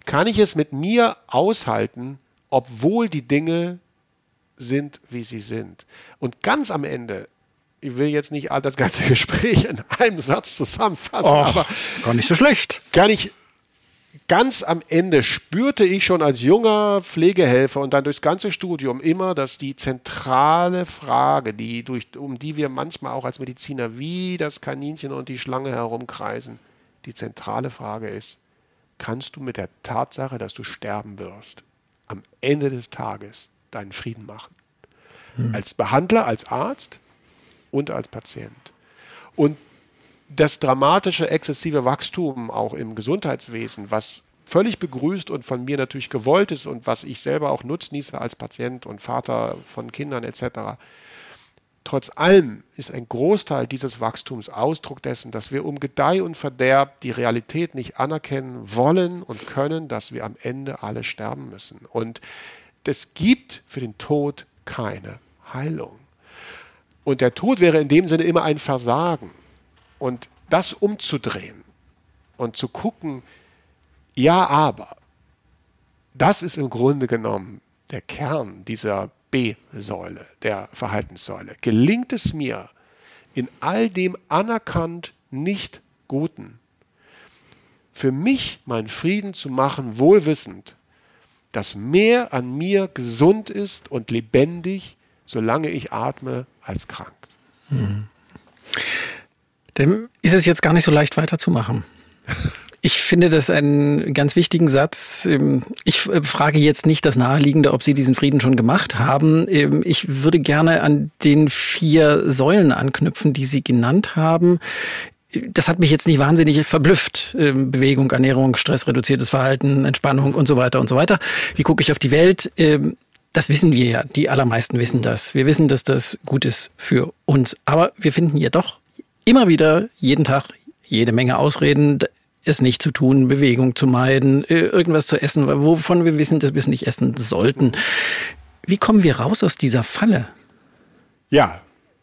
kann ich es mit mir aushalten, obwohl die Dinge sind, wie sie sind? Und ganz am Ende, ich will jetzt nicht all das ganze Gespräch in einem Satz zusammenfassen, Och, aber gar nicht so schlecht. Kann ich ganz am Ende spürte ich schon als junger Pflegehelfer und dann durchs ganze Studium immer, dass die zentrale Frage, die durch, um die wir manchmal auch als Mediziner wie das Kaninchen und die Schlange herumkreisen, die zentrale Frage ist, kannst du mit der Tatsache, dass du sterben wirst, am Ende des Tages deinen Frieden machen? Hm. Als Behandler, als Arzt und als Patient. Und das dramatische, exzessive Wachstum auch im Gesundheitswesen, was völlig begrüßt und von mir natürlich gewollt ist und was ich selber auch nutznieße als Patient und Vater von Kindern etc. Trotz allem ist ein Großteil dieses Wachstums Ausdruck dessen, dass wir um Gedeih und Verderb die Realität nicht anerkennen wollen und können, dass wir am Ende alle sterben müssen. Und es gibt für den Tod keine Heilung. Und der Tod wäre in dem Sinne immer ein Versagen. Und das umzudrehen und zu gucken, ja, aber, das ist im Grunde genommen der Kern dieser B-Säule, der Verhaltenssäule. Gelingt es mir, in all dem anerkannt nicht Guten, für mich meinen Frieden zu machen, wohlwissend, dass mehr an mir gesund ist und lebendig, solange ich atme, als krank. Mhm. Dem ist es jetzt gar nicht so leicht weiterzumachen. Ich finde das einen ganz wichtigen Satz. Ähm, ich äh, frage jetzt nicht das Naheliegende, ob Sie diesen Frieden schon gemacht haben. Ähm, ich würde gerne an den vier Säulen anknüpfen, die Sie genannt haben. das hat mich jetzt nicht wahnsinnig verblüfft. Ähm, Bewegung, Ernährung, stressreduziertes Verhalten, Entspannung und so weiter und so weiter. Wie gucke ich auf die Welt? Das wissen wir ja. Die allermeisten wissen das. Wir wissen, dass das gut ist für uns. Aber wir finden ja doch immer wieder jeden Tag jede Menge Ausreden, es nicht zu tun, Bewegung zu meiden, äh, irgendwas zu essen, wovon wir wissen, dass wir es nicht essen sollten. Wie kommen wir raus aus dieser Falle? Ja,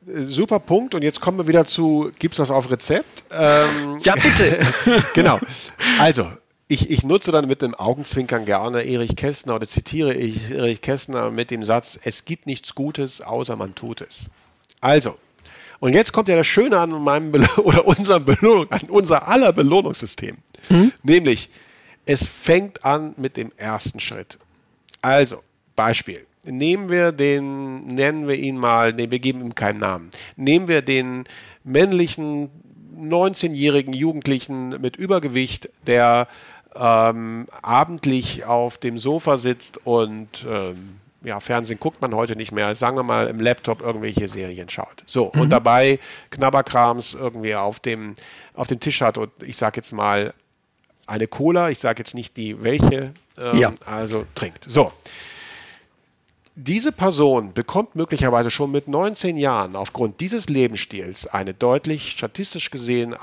äh, super Punkt. Und jetzt kommen wir wieder zu, gibt es das auf Rezept? Ähm, ja, bitte. genau. Also, ich, ich, nutze dann mit dem Augenzwinkern gerne Erich Kästner oder zitiere ich Erich Kästner mit dem Satz, es gibt nichts Gutes, außer man tut es. Also, und jetzt kommt ja das Schöne an meinem oder unserem Belohnung, an unser aller Belohnungssystem. Hm? Nämlich, es fängt an mit dem ersten Schritt. Also, Beispiel. Nehmen wir den, nennen wir ihn mal, nee, wir geben ihm keinen Namen. Nehmen wir den männlichen 19-jährigen Jugendlichen mit Übergewicht, der ähm, abendlich auf dem Sofa sitzt und ähm, ja, Fernsehen guckt man heute nicht mehr, sagen wir mal im Laptop irgendwelche Serien schaut. So, mhm. und dabei Knabberkrams irgendwie auf dem, auf dem Tisch hat und ich sage jetzt mal eine Cola, ich sage jetzt nicht die welche, ähm, ja. also trinkt. So, diese Person bekommt möglicherweise schon mit 19 Jahren aufgrund dieses Lebensstils eine deutlich, statistisch gesehen,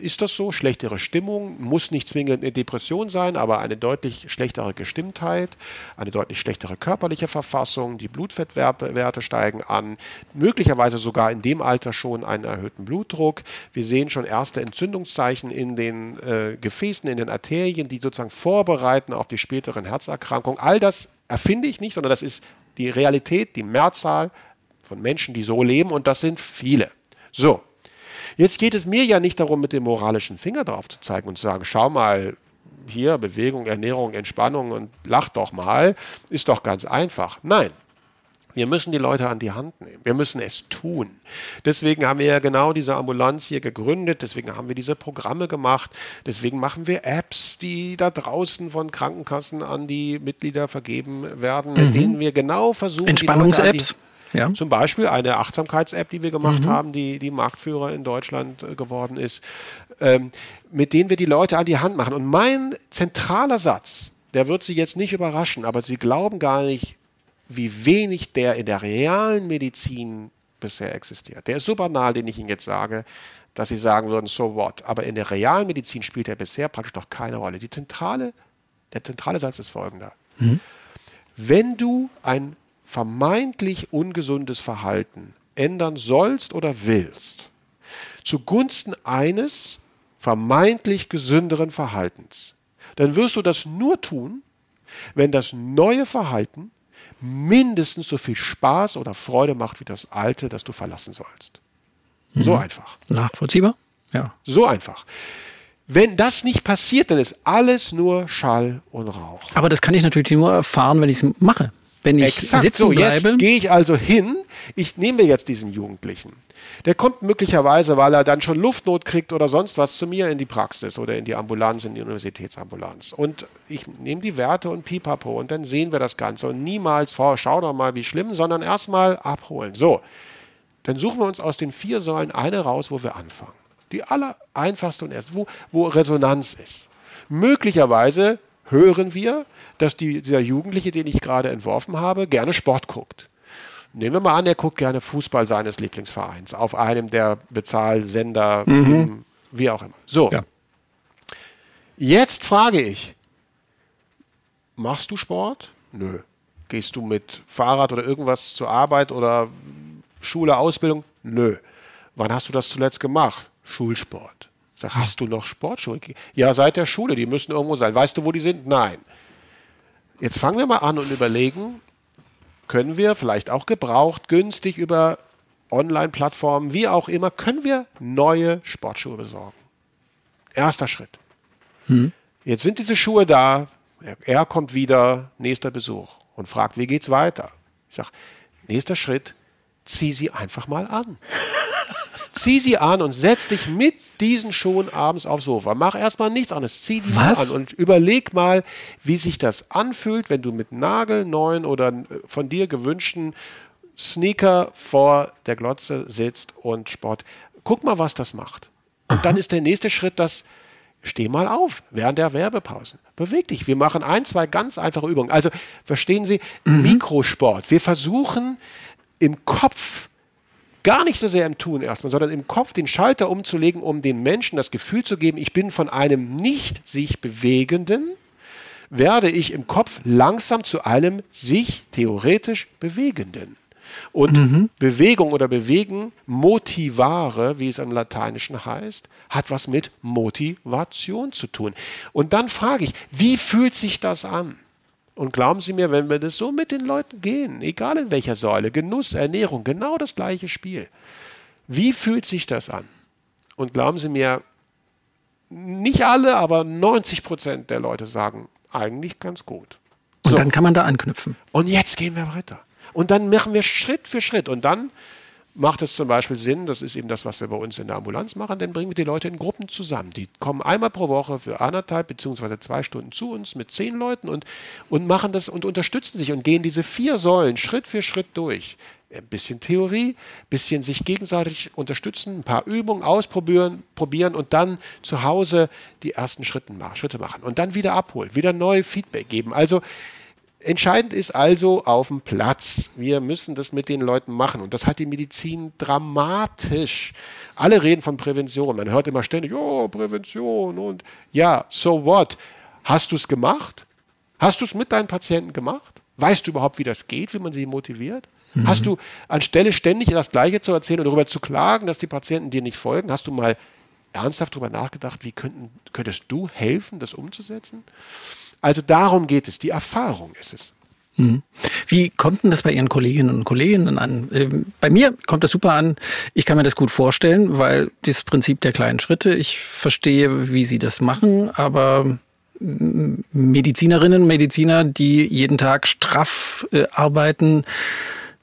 ist das so, schlechtere Stimmung, muss nicht zwingend eine Depression sein, aber eine deutlich schlechtere Gestimmtheit, eine deutlich schlechtere körperliche Verfassung, die Blutfettwerte steigen an, möglicherweise sogar in dem Alter schon einen erhöhten Blutdruck. Wir sehen schon erste Entzündungszeichen in den äh, Gefäßen, in den Arterien, die sozusagen vorbereiten auf die späteren Herzerkrankungen. All das erfinde ich nicht, sondern das ist die Realität, die Mehrzahl von Menschen, die so leben und das sind viele. So, jetzt geht es mir ja nicht darum, mit dem moralischen Finger drauf zu zeigen und zu sagen, schau mal, hier Bewegung, Ernährung, Entspannung und lach doch mal, ist doch ganz einfach. Nein, wir müssen die Leute an die Hand nehmen. Wir müssen es tun. Deswegen haben wir ja genau diese Ambulanz hier gegründet. Deswegen haben wir diese Programme gemacht. Deswegen machen wir Apps, die da draußen von Krankenkassen an die Mitglieder vergeben werden, mit mhm. denen wir genau versuchen. Entspannungs-Apps. Ja. Zum Beispiel eine Achtsamkeits-App, die wir gemacht mhm. haben, die, die Marktführer in Deutschland äh, geworden ist, ähm, mit denen wir die Leute an die Hand machen. Und mein zentraler Satz, der wird Sie jetzt nicht überraschen, aber Sie glauben gar nicht, wie wenig der in der realen Medizin bisher existiert. Der ist so banal, den ich Ihnen jetzt sage, dass Sie sagen würden, so what. Aber in der realen Medizin spielt er bisher praktisch noch keine Rolle. Die zentrale, der zentrale Satz ist folgender. Mhm. Wenn du ein vermeintlich ungesundes Verhalten ändern sollst oder willst, zugunsten eines vermeintlich gesünderen Verhaltens, dann wirst du das nur tun, wenn das neue Verhalten mindestens so viel Spaß oder Freude macht wie das alte, das du verlassen sollst. Mhm. So einfach. Nachvollziehbar? Ja. So einfach. Wenn das nicht passiert, dann ist alles nur Schall und Rauch. Aber das kann ich natürlich nur erfahren, wenn ich es mache. Wenn ich Exakt sitzen so, bleibe. Jetzt gehe ich also hin, ich nehme jetzt diesen Jugendlichen. Der kommt möglicherweise, weil er dann schon Luftnot kriegt oder sonst was, zu mir in die Praxis oder in die Ambulanz, in die Universitätsambulanz. Und ich nehme die Werte und pipapo und dann sehen wir das Ganze. Und niemals vor, schau doch mal, wie schlimm, sondern erstmal abholen. So, dann suchen wir uns aus den vier Säulen eine raus, wo wir anfangen. Die aller einfachste und erste, wo, wo Resonanz ist. Möglicherweise hören wir, dass die, dieser Jugendliche, den ich gerade entworfen habe, gerne Sport guckt. Nehmen wir mal an, er guckt gerne Fußball seines Lieblingsvereins auf einem der Bezahlsender, mhm. wie auch immer. So. Ja. Jetzt frage ich, machst du Sport? Nö. Gehst du mit Fahrrad oder irgendwas zur Arbeit oder Schule, Ausbildung? Nö. Wann hast du das zuletzt gemacht? Schulsport. Sag, hast du noch Sportschuhe? Ja, seit der Schule, die müssen irgendwo sein. Weißt du, wo die sind? Nein. Jetzt fangen wir mal an und überlegen, können wir vielleicht auch gebraucht, günstig über Online-Plattformen, wie auch immer, können wir neue Sportschuhe besorgen. Erster Schritt. Hm. Jetzt sind diese Schuhe da, er kommt wieder, nächster Besuch und fragt, wie geht's weiter? Ich sage, nächster Schritt, zieh sie einfach mal an. zieh sie an und setz dich mit diesen Schuhen abends aufs Sofa. Mach erstmal nichts anderes. Zieh die an und überleg mal, wie sich das anfühlt, wenn du mit nagelneuen oder äh, von dir gewünschten Sneaker vor der Glotze sitzt und Sport. Guck mal, was das macht. Und dann ist der nächste Schritt, dass steh mal auf während der Werbepausen. Beweg dich. Wir machen ein, zwei ganz einfache Übungen. Also verstehen Sie, mhm. Mikrosport. Wir versuchen im Kopf, gar nicht so sehr im Tun erstmal, sondern im Kopf den Schalter umzulegen, um den Menschen das Gefühl zu geben, ich bin von einem nicht sich bewegenden, werde ich im Kopf langsam zu einem sich theoretisch bewegenden. Und mhm. Bewegung oder Bewegen, motivare, wie es im Lateinischen heißt, hat was mit Motivation zu tun. Und dann frage ich, wie fühlt sich das an? Und glauben Sie mir, wenn wir das so mit den Leuten gehen, egal in welcher Säule, Genuss, Ernährung, genau das gleiche Spiel. Wie fühlt sich das an? Und glauben Sie mir, nicht alle, aber 90 Prozent der Leute sagen eigentlich ganz gut. Und so. dann kann man da anknüpfen. Und jetzt gehen wir weiter. Und dann machen wir Schritt für Schritt. Und dann macht es zum Beispiel Sinn, das ist eben das, was wir bei uns in der Ambulanz machen, dann bringen wir die Leute in Gruppen zusammen. Die kommen einmal pro Woche für anderthalb beziehungsweise zwei Stunden zu uns mit zehn Leuten und, und machen das und unterstützen sich und gehen diese vier Säulen Schritt für Schritt durch. Ein bisschen Theorie, ein bisschen sich gegenseitig unterstützen, ein paar Übungen ausprobieren probieren und dann zu Hause die ersten Schritte machen und dann wieder abholen, wieder neue Feedback geben. Also Entscheidend ist also auf dem Platz. Wir müssen das mit den Leuten machen. Und das hat die Medizin dramatisch. Alle reden von Prävention. Man hört immer ständig, oh, Prävention und ja, so what? Hast du es gemacht? Hast du es mit deinen Patienten gemacht? Weißt du überhaupt, wie das geht, wie man sie motiviert? Mhm. Hast du anstelle ständig das Gleiche zu erzählen und darüber zu klagen, dass die Patienten dir nicht folgen, hast du mal ernsthaft darüber nachgedacht, wie könnten, könntest du helfen, das umzusetzen? Also darum geht es, die Erfahrung ist es. Mhm. Wie kommt denn das bei Ihren Kolleginnen und Kollegen an? Ähm, bei mir kommt das super an. Ich kann mir das gut vorstellen, weil das Prinzip der kleinen Schritte, ich verstehe, wie Sie das machen, aber Medizinerinnen Mediziner, die jeden Tag straff äh, arbeiten,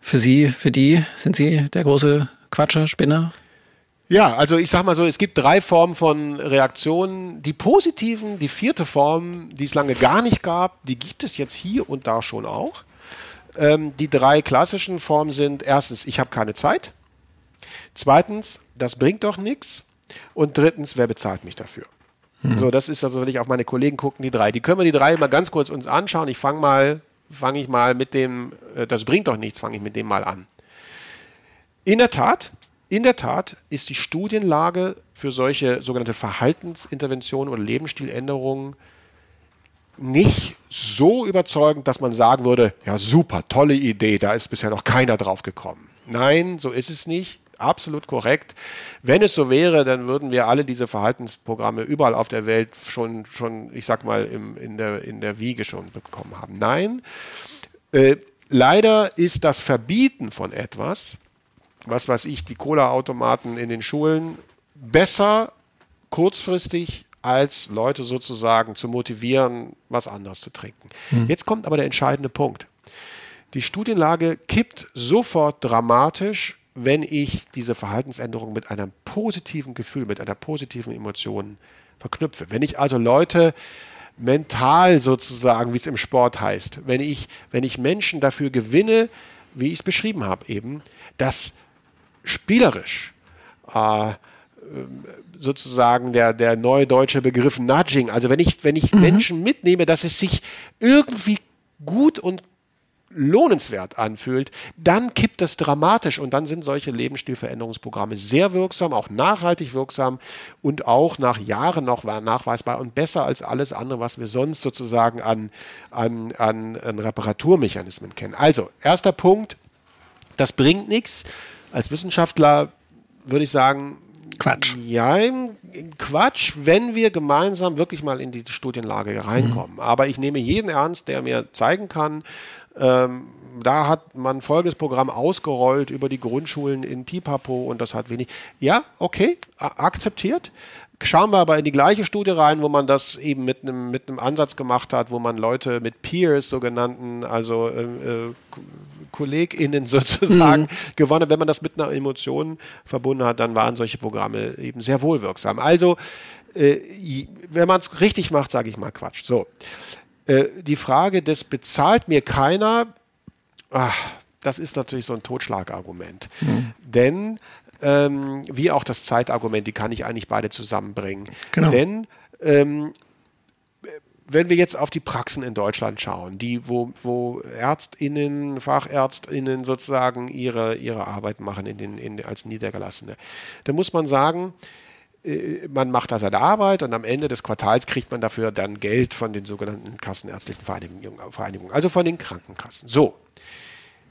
für Sie, für die sind Sie der große Quatscher, Spinner? Ja, also ich sag mal so, es gibt drei Formen von Reaktionen. Die positiven, die vierte Form, die es lange gar nicht gab, die gibt es jetzt hier und da schon auch. Ähm, die drei klassischen Formen sind erstens, ich habe keine Zeit. Zweitens, das bringt doch nichts. Und drittens, wer bezahlt mich dafür? Hm. So, das ist also, wenn ich auf meine Kollegen gucke, die drei. Die können wir die drei mal ganz kurz uns anschauen. Ich fange mal, fange ich mal mit dem, äh, das bringt doch nichts, fange ich mit dem mal an. In der Tat, in der Tat ist die Studienlage für solche sogenannte Verhaltensinterventionen oder Lebensstiländerungen nicht so überzeugend, dass man sagen würde, ja super, tolle Idee, da ist bisher noch keiner drauf gekommen. Nein, so ist es nicht. Absolut korrekt. Wenn es so wäre, dann würden wir alle diese Verhaltensprogramme überall auf der Welt schon, schon ich sag mal, im, in, der, in der Wiege schon bekommen haben. Nein, äh, leider ist das Verbieten von etwas was weiß ich, die Cola-Automaten in den Schulen besser kurzfristig als Leute sozusagen zu motivieren, was anderes zu trinken. Mhm. Jetzt kommt aber der entscheidende Punkt. Die Studienlage kippt sofort dramatisch, wenn ich diese Verhaltensänderung mit einem positiven Gefühl, mit einer positiven Emotion verknüpfe. Wenn ich also Leute mental sozusagen, wie es im Sport heißt, wenn ich, wenn ich Menschen dafür gewinne, wie ich es beschrieben habe eben, dass spielerisch äh, sozusagen der, der neue deutsche Begriff Nudging. Also wenn ich, wenn ich mhm. Menschen mitnehme, dass es sich irgendwie gut und lohnenswert anfühlt, dann kippt das dramatisch und dann sind solche Lebensstilveränderungsprogramme sehr wirksam, auch nachhaltig wirksam und auch nach Jahren noch nachweisbar und besser als alles andere, was wir sonst sozusagen an, an, an, an Reparaturmechanismen kennen. Also, erster Punkt, das bringt nichts als Wissenschaftler würde ich sagen, Quatsch. Ja, Quatsch, wenn wir gemeinsam wirklich mal in die Studienlage reinkommen. Mhm. Aber ich nehme jeden ernst, der mir zeigen kann, ähm, da hat man folgendes Programm ausgerollt über die Grundschulen in Pipapo und das hat wenig. Ja, okay, akzeptiert. Schauen wir aber in die gleiche Studie rein, wo man das eben mit einem mit einem Ansatz gemacht hat, wo man Leute mit Peers, sogenannten, also äh, äh KollegInnen sozusagen mhm. gewonnen. Wenn man das mit einer Emotion verbunden hat, dann waren solche Programme eben sehr wohlwirksam. Also, äh, wenn man es richtig macht, sage ich mal Quatsch. So, äh, die Frage des bezahlt mir keiner, ach, das ist natürlich so ein Totschlagargument. Mhm. Denn ähm, wie auch das Zeitargument, die kann ich eigentlich beide zusammenbringen. Genau. Denn ähm, wenn wir jetzt auf die Praxen in Deutschland schauen, die, wo, wo ÄrztInnen, FachärztInnen sozusagen ihre, ihre Arbeit machen in den, in, als Niedergelassene, dann muss man sagen, äh, man macht da seine Arbeit und am Ende des Quartals kriegt man dafür dann Geld von den sogenannten kassenärztlichen Vereinigungen, also von den Krankenkassen. So,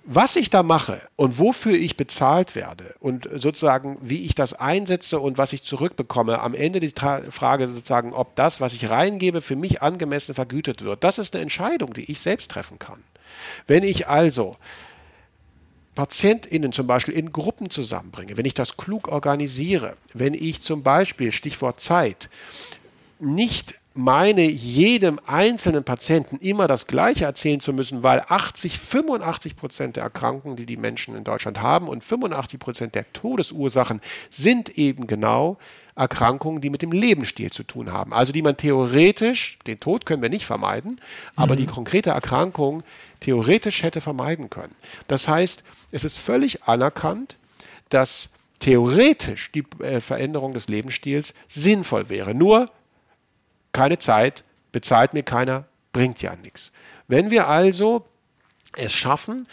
was ich da mache und wofür ich bezahlt werde und sozusagen, wie ich das einsetze und was ich zurückbekomme, am Ende die Frage sozusagen, ob das, was ich reingebe, für mich angemessen vergütet wird, das ist eine Entscheidung, die ich selbst treffen kann. Wenn ich also PatientInnen zum Beispiel in Gruppen zusammenbringe, wenn ich das klug organisiere, wenn ich zum Beispiel, Stichwort Zeit, nicht meine, jedem einzelnen Patienten immer das Gleiche erzählen zu müssen, weil 80, 85 Prozent der Erkrankungen, die die Menschen in Deutschland haben und 85 Prozent der Todesursachen sind eben genau Erkrankungen, die mit dem Lebensstil zu tun haben. Also die man theoretisch, den Tod können wir nicht vermeiden, aber mhm. die konkrete Erkrankung theoretisch hätte vermeiden können. Das heißt, es ist völlig anerkannt, dass theoretisch die äh, Veränderung des Lebensstils sinnvoll wäre. Nur keine Zeit, bezahlt mir keiner, bringt ja nichts. Wenn wir also es schaffen,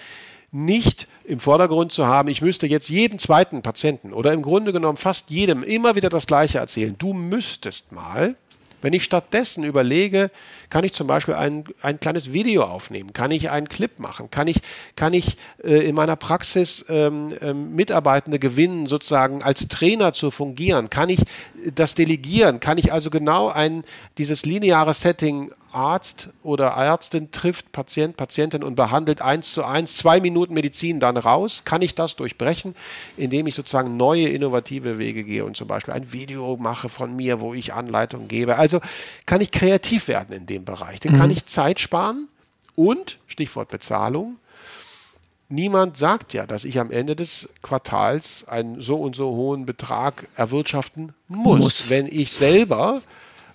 nicht im Vordergrund zu haben, ich müsste jetzt jedem zweiten Patienten oder im Grunde genommen fast jedem immer wieder das Gleiche erzählen. Du müsstest mal, wenn ich stattdessen überlege, kann ich zum Beispiel ein, ein kleines Video aufnehmen, kann ich einen Clip machen, kann ich, kann ich äh, in meiner Praxis ähm, ähm, Mitarbeitende gewinnen, sozusagen als Trainer zu fungieren, kann ich das delegieren, kann ich also genau ein, dieses lineare Setting Arzt oder Ärztin trifft Patient, Patientin und behandelt eins zu eins, zwei Minuten Medizin dann raus, kann ich das durchbrechen, indem ich sozusagen neue innovative Wege gehe und zum Beispiel ein Video mache von mir, wo ich Anleitungen gebe. Also kann ich kreativ werden in dem Bereich. Dann mhm. kann ich Zeit sparen und, Stichwort Bezahlung, niemand sagt ja, dass ich am Ende des Quartals einen so und so hohen Betrag erwirtschaften muss. muss. Wenn ich selber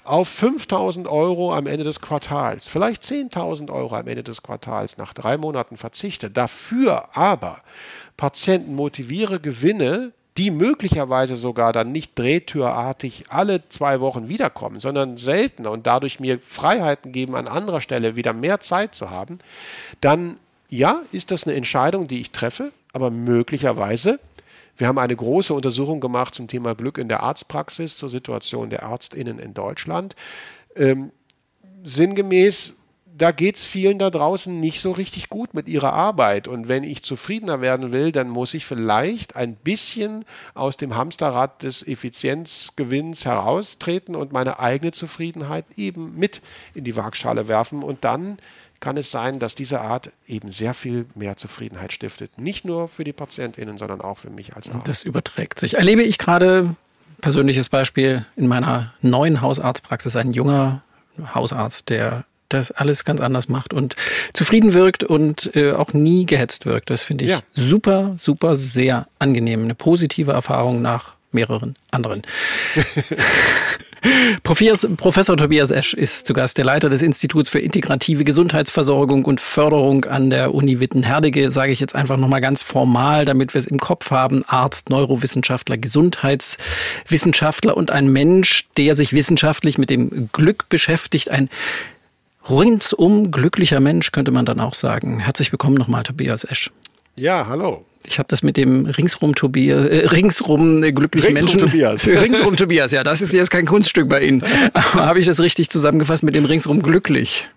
auf 5000 Euro am Ende des Quartals, vielleicht 10.000 Euro am Ende des Quartals nach drei Monaten verzichte, dafür aber Patienten motiviere, Gewinne, die möglicherweise sogar dann nicht drehtürartig alle zwei Wochen wiederkommen, sondern seltener und dadurch mir Freiheiten geben, an anderer Stelle wieder mehr Zeit zu haben, dann ja, ist das eine Entscheidung, die ich treffe, aber möglicherweise wir haben eine große Untersuchung gemacht zum Thema Glück in der Arztpraxis, zur Situation der Ärztinnen in Deutschland. Ähm, sinngemäß, da geht es vielen da draußen nicht so richtig gut mit ihrer Arbeit. Und wenn ich zufriedener werden will, dann muss ich vielleicht ein bisschen aus dem Hamsterrad des Effizienzgewinns heraustreten und meine eigene Zufriedenheit eben mit in die Waagschale werfen und dann kann es sein, dass diese Art eben sehr viel mehr Zufriedenheit stiftet. Nicht nur für die PatientInnen, sondern auch für mich als Arzt. Das überträgt sich. Erlebe ich gerade, persönliches Beispiel, in meiner neuen Hausarztpraxis, ein junger Hausarzt, der das alles ganz anders macht und zufrieden wirkt und äh, auch nie gehetzt wirkt. Das finde ich ja. super, super, sehr angenehm. Eine positive Erfahrung nach mehreren anderen. Professor Tobias Esch ist zu Gast, der Leiter des Instituts für integrative Gesundheitsversorgung und Förderung an der Uni Witten-Herdecke, sage ich jetzt einfach nochmal ganz formal, damit wir es im Kopf haben. Arzt, Neurowissenschaftler, Gesundheitswissenschaftler und ein Mensch, der sich wissenschaftlich mit dem Glück beschäftigt. Ein rundum glücklicher Mensch, könnte man dann auch sagen. Herzlich willkommen nochmal, Tobias Esch. Ja, hallo. Ich habe das mit dem ringsrum Tobias, äh, ringsrum äh, glücklichen ringsrum Menschen. Tobias. ringsrum Tobias, ja, das ist jetzt kein Kunststück bei Ihnen. Aber habe ich das richtig zusammengefasst mit dem ringsrum glücklich?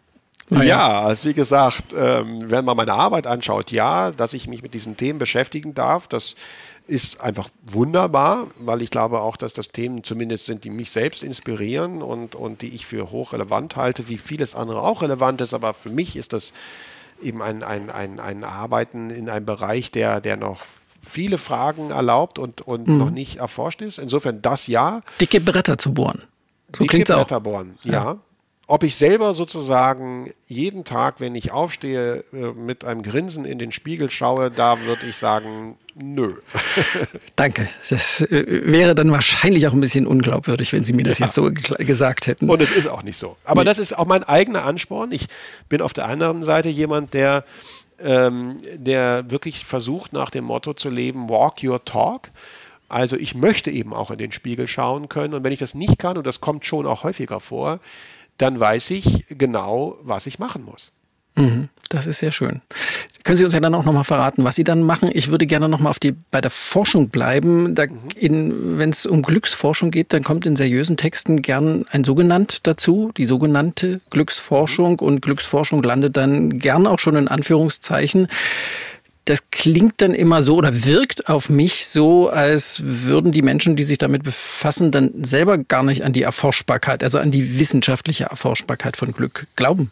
Ah, ja, also wie gesagt, ähm, wenn man meine Arbeit anschaut, ja, dass ich mich mit diesen Themen beschäftigen darf, das ist einfach wunderbar, weil ich glaube auch, dass das Themen zumindest sind, die mich selbst inspirieren und, und die ich für hochrelevant halte, wie vieles andere auch relevant ist. Aber für mich ist das eben ein, ein, ein, ein Arbeiten in einem Bereich, der, der noch viele Fragen erlaubt und, und mhm. noch nicht erforscht ist. Insofern das ja. Dicke Bretter zu bohren. So klingt es auch. Bretter bohren, ja. ja. Ob ich selber sozusagen jeden Tag, wenn ich aufstehe, äh, mit einem Grinsen in den Spiegel schaue, da würde ich sagen, nö. Danke. Das äh, wäre dann wahrscheinlich auch ein bisschen unglaubwürdig, wenn Sie mir das ja. jetzt so gesagt hätten. Und es ist auch nicht so. Aber nee. das ist auch mein eigener Ansporn. Ich bin auf der anderen Seite jemand, der, ähm, der wirklich versucht, nach dem Motto zu leben, walk your talk. Also ich möchte eben auch in den Spiegel schauen können. Und wenn ich das nicht kann, und das kommt schon auch häufiger vor, dann weiß ich genau, was ich machen muss. Mhm, das ist sehr schön. Können Sie uns ja dann auch nochmal verraten, was Sie dann machen? Ich würde gerne nochmal bei der Forschung bleiben. Mhm. Wenn es um Glücksforschung geht, dann kommt in seriösen Texten gern ein sogenannt dazu, die sogenannte Glücksforschung. Und Glücksforschung landet dann gern auch schon in Anführungszeichen das klingt dann immer so oder wirkt auf mich so, als würden die Menschen, die sich damit befassen, dann selber gar nicht an die Erforschbarkeit, also an die wissenschaftliche Erforschbarkeit von Glück glauben.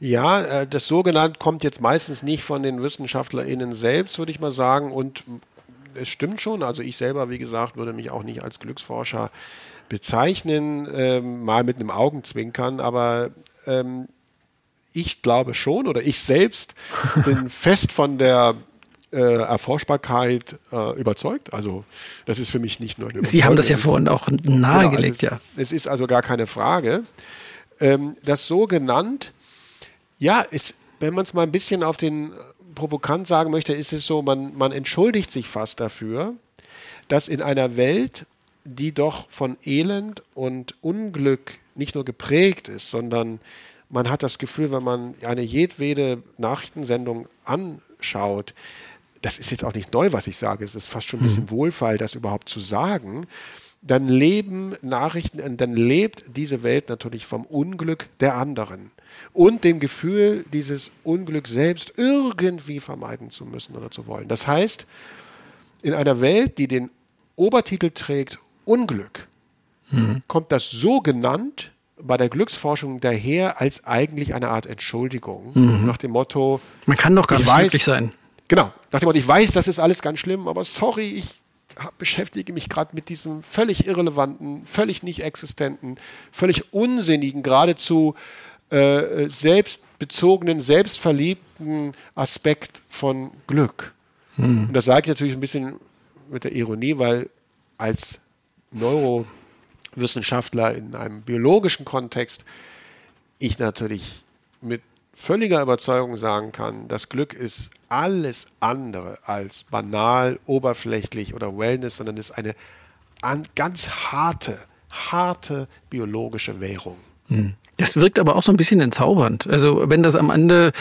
Ja, äh, das sogenannte kommt jetzt meistens nicht von den WissenschaftlerInnen selbst, würde ich mal sagen. Und es stimmt schon. Also ich selber, wie gesagt, würde mich auch nicht als Glücksforscher bezeichnen, ähm, mal mit einem Augenzwinkern. Aber ähm, ich glaube schon oder ich selbst bin fest von der äh, Erforschbarkeit äh, überzeugt. Also das ist für mich nicht nur eine Sie haben das ja vorhin auch nahegelegt, genau, also es, ja. Es ist also gar keine Frage. Ähm, das so genannt, ja, ist, wenn man es mal ein bisschen auf den provokant sagen möchte, ist es so, man, man entschuldigt sich fast dafür, dass in einer Welt, die doch von Elend und Unglück nicht nur geprägt ist, sondern man hat das Gefühl, wenn man eine jedwede Nachrichtensendung anschaut, das ist jetzt auch nicht neu, was ich sage, es ist fast schon ein bisschen mhm. Wohlfall, das überhaupt zu sagen, dann leben Nachrichten, dann lebt diese Welt natürlich vom Unglück der anderen und dem Gefühl, dieses Unglück selbst irgendwie vermeiden zu müssen oder zu wollen. Das heißt, in einer Welt, die den Obertitel trägt Unglück, mhm. kommt das so genannt bei der Glücksforschung daher als eigentlich eine Art Entschuldigung. Mhm. Nach dem Motto: Man kann doch gar nicht weiß, glücklich sein. Genau. Nach dem Motto: Ich weiß, das ist alles ganz schlimm, aber sorry, ich beschäftige mich gerade mit diesem völlig irrelevanten, völlig nicht existenten, völlig unsinnigen, geradezu äh, selbstbezogenen, selbstverliebten Aspekt von Glück. Mhm. Und das sage ich natürlich ein bisschen mit der Ironie, weil als Neuro Wissenschaftler in einem biologischen Kontext ich natürlich mit völliger Überzeugung sagen kann, das Glück ist alles andere als banal, oberflächlich oder Wellness, sondern ist eine ganz harte, harte biologische Währung. Hm. Das wirkt aber auch so ein bisschen entzaubernd. Also wenn das am Ende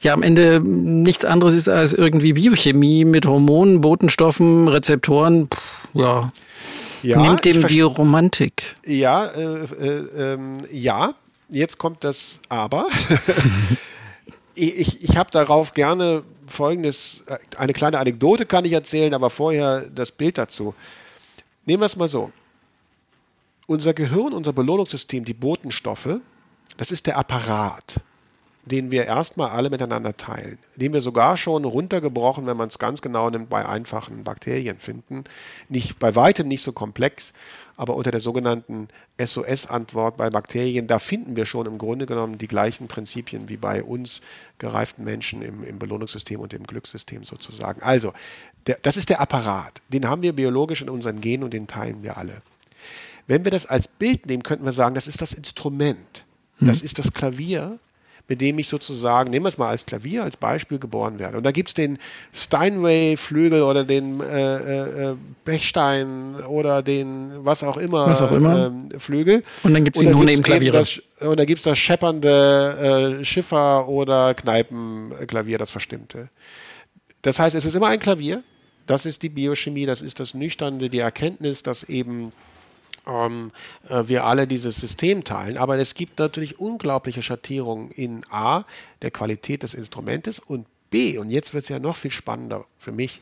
ja am Ende nichts anderes ist als irgendwie Biochemie mit Hormonen, Botenstoffen, Rezeptoren, pff, ja. Ja, Nimmt dem die Romantik. Ja, äh, äh, äh, ja. Jetzt kommt das Aber. ich ich habe darauf gerne folgendes, eine kleine Anekdote kann ich erzählen, aber vorher das Bild dazu. Nehmen wir es mal so. Unser Gehirn, unser Belohnungssystem, die Botenstoffe, das ist der Apparat den wir erstmal alle miteinander teilen, den wir sogar schon runtergebrochen, wenn man es ganz genau nimmt, bei einfachen Bakterien finden. Nicht, bei weitem nicht so komplex, aber unter der sogenannten SOS-Antwort bei Bakterien, da finden wir schon im Grunde genommen die gleichen Prinzipien wie bei uns gereiften Menschen im, im Belohnungssystem und im Glückssystem sozusagen. Also, der, das ist der Apparat. Den haben wir biologisch in unseren Genen und den teilen wir alle. Wenn wir das als Bild nehmen, könnten wir sagen, das ist das Instrument. Das mhm. ist das Klavier, mit dem ich sozusagen, nehmen wir es mal als Klavier, als Beispiel, geboren werde. Und da gibt es den Steinway-Flügel oder den äh, äh, äh, Bechstein oder den was auch immer, was auch immer. Ähm, Flügel. Und dann gibt es die nur neben Klaviere. Das, und da gibt es das scheppernde äh, Schiffer- oder Kneipenklavier, das Verstimmte. Das heißt, es ist immer ein Klavier. Das ist die Biochemie, das ist das Nüchternde, die Erkenntnis, dass eben ähm, äh, wir alle dieses System teilen. Aber es gibt natürlich unglaubliche Schattierungen in A, der Qualität des Instrumentes und B, und jetzt wird es ja noch viel spannender für mich,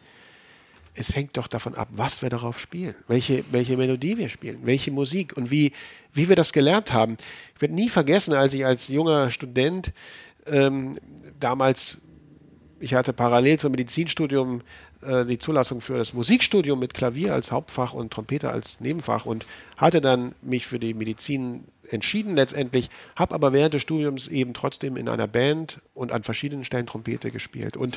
es hängt doch davon ab, was wir darauf spielen, welche, welche Melodie wir spielen, welche Musik und wie, wie wir das gelernt haben. Ich werde nie vergessen, als ich als junger Student ähm, damals, ich hatte parallel zum Medizinstudium äh, die Zulassung für das Musikstudium mit Klavier als Hauptfach und Trompete als Nebenfach und hatte dann mich für die Medizin entschieden letztendlich, habe aber während des Studiums eben trotzdem in einer Band und an verschiedenen Stellen Trompete gespielt. Und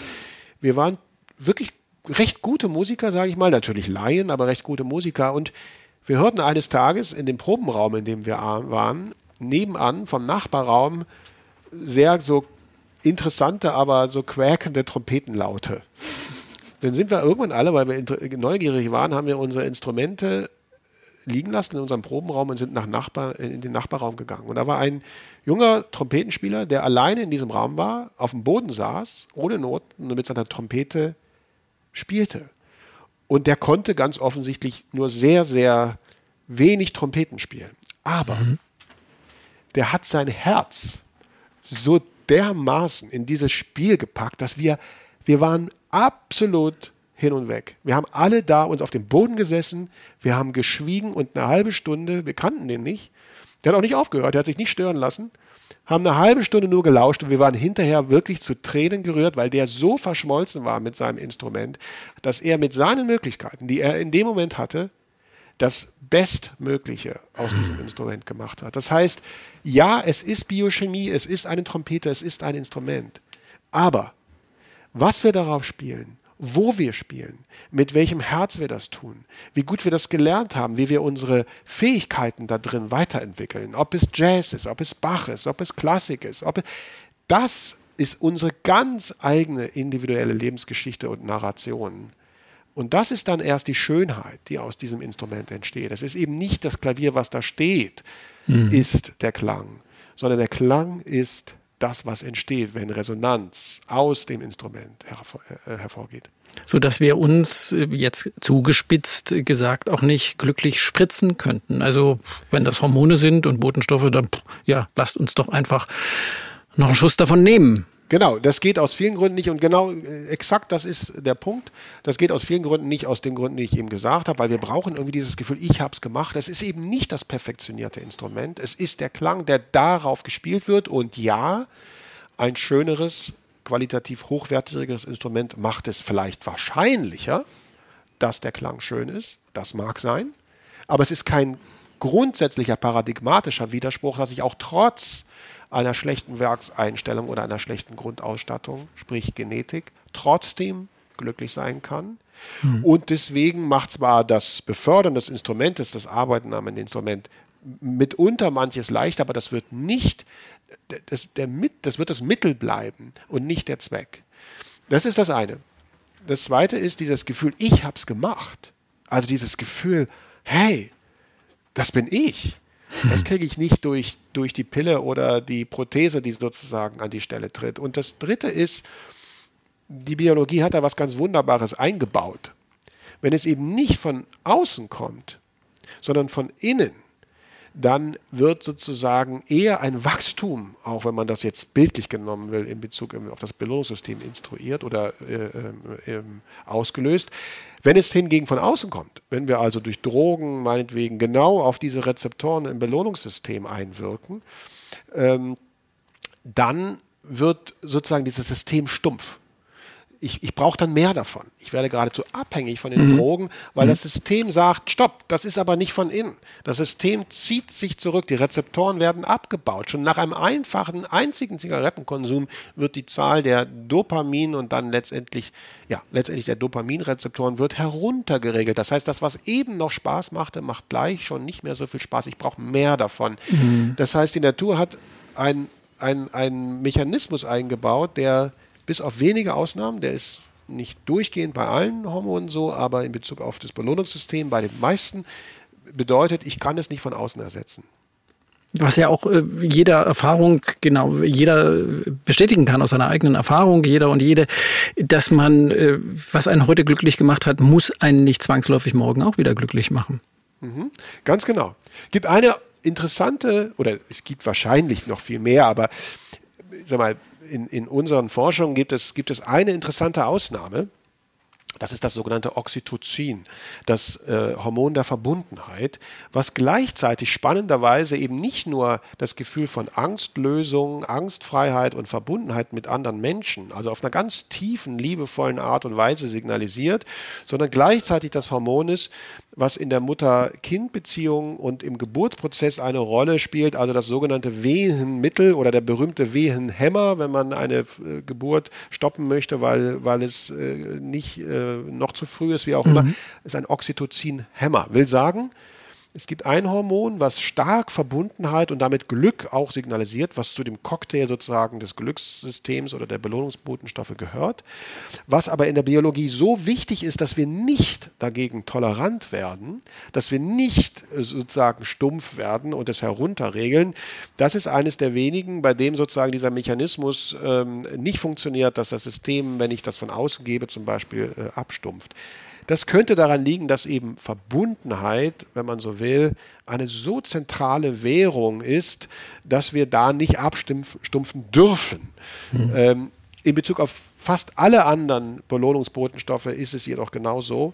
wir waren wirklich recht gute Musiker, sage ich mal, natürlich Laien, aber recht gute Musiker. Und wir hörten eines Tages in dem Probenraum, in dem wir waren, nebenan vom Nachbarraum sehr so interessante, aber so quäkende Trompetenlaute. Dann sind wir irgendwann alle, weil wir neugierig waren, haben wir unsere Instrumente liegen lassen in unserem Probenraum und sind nach Nachbar, in den Nachbarraum gegangen. Und da war ein junger Trompetenspieler, der alleine in diesem Raum war, auf dem Boden saß, ohne Noten und mit seiner Trompete spielte. Und der konnte ganz offensichtlich nur sehr, sehr wenig Trompeten spielen. Aber mhm. der hat sein Herz so dermaßen in dieses Spiel gepackt, dass wir, wir waren absolut hin und weg. Wir haben alle da uns auf dem Boden gesessen, wir haben geschwiegen und eine halbe Stunde, wir kannten den nicht, der hat auch nicht aufgehört, der hat sich nicht stören lassen, haben eine halbe Stunde nur gelauscht und wir waren hinterher wirklich zu Tränen gerührt, weil der so verschmolzen war mit seinem Instrument, dass er mit seinen Möglichkeiten, die er in dem Moment hatte, das Bestmögliche aus diesem Instrument gemacht hat. Das heißt, ja, es ist Biochemie, es ist eine Trompete, es ist ein Instrument. Aber was wir darauf spielen, wo wir spielen, mit welchem Herz wir das tun, wie gut wir das gelernt haben, wie wir unsere Fähigkeiten da drin weiterentwickeln, ob es Jazz ist, ob es Bach ist, ob es Klassik ist, ob es, das ist unsere ganz eigene individuelle Lebensgeschichte und Narration. Und das ist dann erst die Schönheit, die aus diesem Instrument entsteht. Es ist eben nicht das Klavier, was da steht, mhm. ist der Klang, sondern der Klang ist das, was entsteht, wenn Resonanz aus dem Instrument hervor, äh, hervorgeht. So dass wir uns äh, jetzt zugespitzt gesagt auch nicht glücklich spritzen könnten. Also wenn das Hormone sind und Botenstoffe, dann ja, lasst uns doch einfach noch einen Schuss davon nehmen. Genau, das geht aus vielen Gründen nicht und genau äh, exakt das ist der Punkt. Das geht aus vielen Gründen nicht, aus den Gründen, die ich eben gesagt habe, weil wir brauchen irgendwie dieses Gefühl, ich habe es gemacht. Es ist eben nicht das perfektionierte Instrument, es ist der Klang, der darauf gespielt wird und ja, ein schöneres, qualitativ hochwertigeres Instrument macht es vielleicht wahrscheinlicher, dass der Klang schön ist. Das mag sein, aber es ist kein grundsätzlicher paradigmatischer Widerspruch, dass ich auch trotz einer schlechten Werkseinstellung oder einer schlechten Grundausstattung, sprich Genetik, trotzdem glücklich sein kann. Mhm. Und deswegen macht zwar das Befördern des Instrumentes, das Arbeiten am Instrument mitunter manches leicht, aber das wird nicht, das, der, das wird das Mittel bleiben und nicht der Zweck. Das ist das eine. Das zweite ist dieses Gefühl, ich habe es gemacht. Also dieses Gefühl, hey, das bin ich. Das kriege ich nicht durch, durch die Pille oder die Prothese, die sozusagen an die Stelle tritt. Und das Dritte ist, die Biologie hat da was ganz Wunderbares eingebaut. Wenn es eben nicht von außen kommt, sondern von innen, dann wird sozusagen eher ein Wachstum, auch wenn man das jetzt bildlich genommen will, in Bezug auf das Belohnungssystem instruiert oder äh, äh, ausgelöst. Wenn es hingegen von außen kommt, wenn wir also durch Drogen meinetwegen genau auf diese Rezeptoren im Belohnungssystem einwirken, ähm, dann wird sozusagen dieses System stumpf ich, ich brauche dann mehr davon. Ich werde geradezu abhängig von den mhm. Drogen, weil mhm. das System sagt, stopp, das ist aber nicht von innen. Das System zieht sich zurück, die Rezeptoren werden abgebaut. Schon nach einem einfachen, einzigen Zigarettenkonsum wird die Zahl der Dopamin und dann letztendlich, ja, letztendlich der Dopaminrezeptoren wird heruntergeregelt. Das heißt, das, was eben noch Spaß machte, macht gleich schon nicht mehr so viel Spaß. Ich brauche mehr davon. Mhm. Das heißt, die Natur hat einen ein Mechanismus eingebaut, der bis auf wenige Ausnahmen, der ist nicht durchgehend bei allen Hormonen so, aber in Bezug auf das Belohnungssystem bei den meisten bedeutet, ich kann es nicht von außen ersetzen. Was ja auch äh, jeder Erfahrung, genau, jeder bestätigen kann aus seiner eigenen Erfahrung, jeder und jede, dass man, äh, was einen heute glücklich gemacht hat, muss einen nicht zwangsläufig morgen auch wieder glücklich machen. Mhm, ganz genau. Gibt eine interessante, oder es gibt wahrscheinlich noch viel mehr, aber sag mal, in, in unseren Forschungen gibt es, gibt es eine interessante Ausnahme. Das ist das sogenannte Oxytocin, das äh, Hormon der Verbundenheit, was gleichzeitig spannenderweise eben nicht nur das Gefühl von Angstlösung, Angstfreiheit und Verbundenheit mit anderen Menschen, also auf einer ganz tiefen, liebevollen Art und Weise signalisiert, sondern gleichzeitig das Hormon ist, was in der Mutter-Kind-Beziehung und im Geburtsprozess eine Rolle spielt, also das sogenannte Wehenmittel oder der berühmte Wehenhemmer, wenn man eine äh, Geburt stoppen möchte, weil, weil es äh, nicht äh, noch zu früh ist, wie auch mhm. immer, ist ein Oxytocin-Hämmer. Will sagen, Es gibt ein Hormon, was stark Verbundenheit und damit Glück auch signalisiert, was zu dem Cocktail sozusagen des Glückssystems oder der Belohnungsbotenstoffe gehört, was aber in der Biologie so wichtig ist, dass wir nicht dagegen tolerant werden, dass wir nicht äh, sozusagen stumpf werden und es herunterregeln. Das ist eines der wenigen, bei dem sozusagen dieser Mechanismus ähm, nicht funktioniert, dass das System, wenn ich das von außen gebe, zum Beispiel äh, abstumpft. Das könnte daran liegen, dass eben Verbundenheit, wenn man so will, eine so zentrale Währung ist, dass wir da nicht abstumpfen dürfen. Mhm. Ähm, in Bezug auf fast alle anderen Belohnungsbotenstoffe ist es jedoch genauso,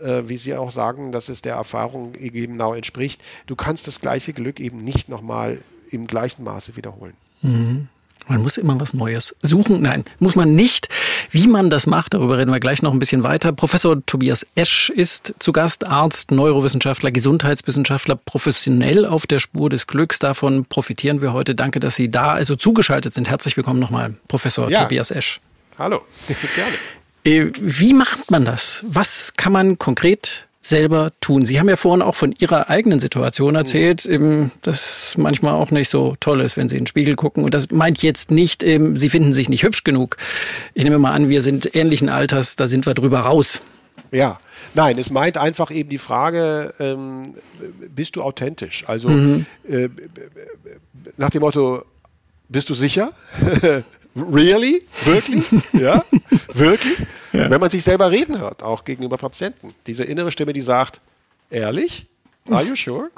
äh, wie Sie auch sagen, dass es der Erfahrung eben genau entspricht. Du kannst das gleiche Glück eben nicht nochmal im gleichen Maße wiederholen. Mhm. Man muss immer was Neues suchen. Nein, muss man nicht. Wie man das macht, darüber reden wir gleich noch ein bisschen weiter. Professor Tobias Esch ist zu Gast, Arzt, Neurowissenschaftler, Gesundheitswissenschaftler, professionell auf der Spur des Glücks. Davon profitieren wir heute. Danke, dass Sie da also zugeschaltet sind. Herzlich willkommen nochmal, Professor ja. Tobias Esch. Hallo, gerne. Äh, wie macht man das? Was kann man konkret selber tun. Sie haben ja vorhin auch von Ihrer eigenen Situation erzählt, eben, dass manchmal auch nicht so toll ist, wenn Sie in den Spiegel gucken. Und das meint jetzt nicht, eben, Sie finden sich nicht hübsch genug. Ich nehme mal an, wir sind ähnlichen Alters, da sind wir drüber raus. Ja, nein, es meint einfach eben die Frage, ähm, bist du authentisch? Also mhm. äh, nach dem Motto, bist du sicher? Really? Wirklich? ja? Wirklich? Ja. Wenn man sich selber reden hört, auch gegenüber Patienten. Diese innere Stimme, die sagt, ehrlich? Are you sure?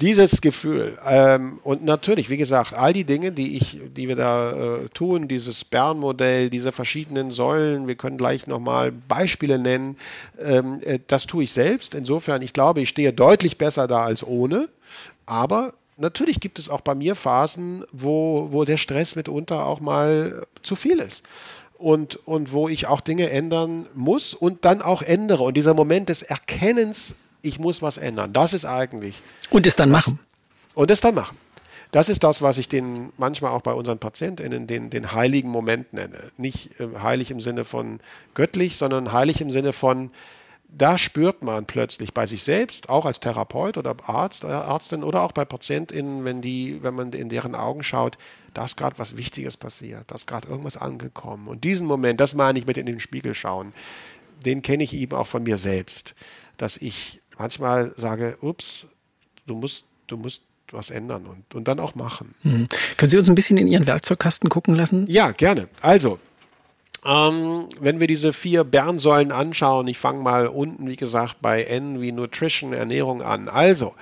Dieses Gefühl. Ähm, und natürlich, wie gesagt, all die Dinge, die ich, die wir da äh, tun, dieses Bern-Modell, diese verschiedenen Säulen, wir können gleich nochmal Beispiele nennen, ähm, äh, das tue ich selbst. Insofern, ich glaube, ich stehe deutlich besser da als ohne. Aber natürlich gibt es auch bei mir Phasen, wo, wo der Stress mitunter auch mal zu viel ist. Und, und wo ich auch Dinge ändern muss und dann auch ändere. Und dieser Moment des Erkennens, ich muss was ändern, das ist eigentlich. Und es dann machen. Und es dann machen. Das ist das, was ich den manchmal auch bei unseren PatientInnen den, den heiligen Moment nenne. Nicht äh, heilig im Sinne von göttlich, sondern heilig im Sinne von, da spürt man plötzlich bei sich selbst, auch als Therapeut oder Arzt, äh, Ärztin oder auch bei PatientInnen, wenn, die, wenn man in deren Augen schaut, da ist gerade was Wichtiges passiert, da ist gerade irgendwas angekommen. Und diesen Moment, das meine ich mit in den Spiegel schauen, den kenne ich eben auch von mir selbst, dass ich manchmal sage, ups, du musst, du musst was ändern und, und dann auch machen. Mhm. Können Sie uns ein bisschen in Ihren Werkzeugkasten gucken lassen? Ja, gerne. Also, ähm, wenn wir diese vier Bernsäulen anschauen, ich fange mal unten, wie gesagt, bei N wie Nutrition, Ernährung an. Also,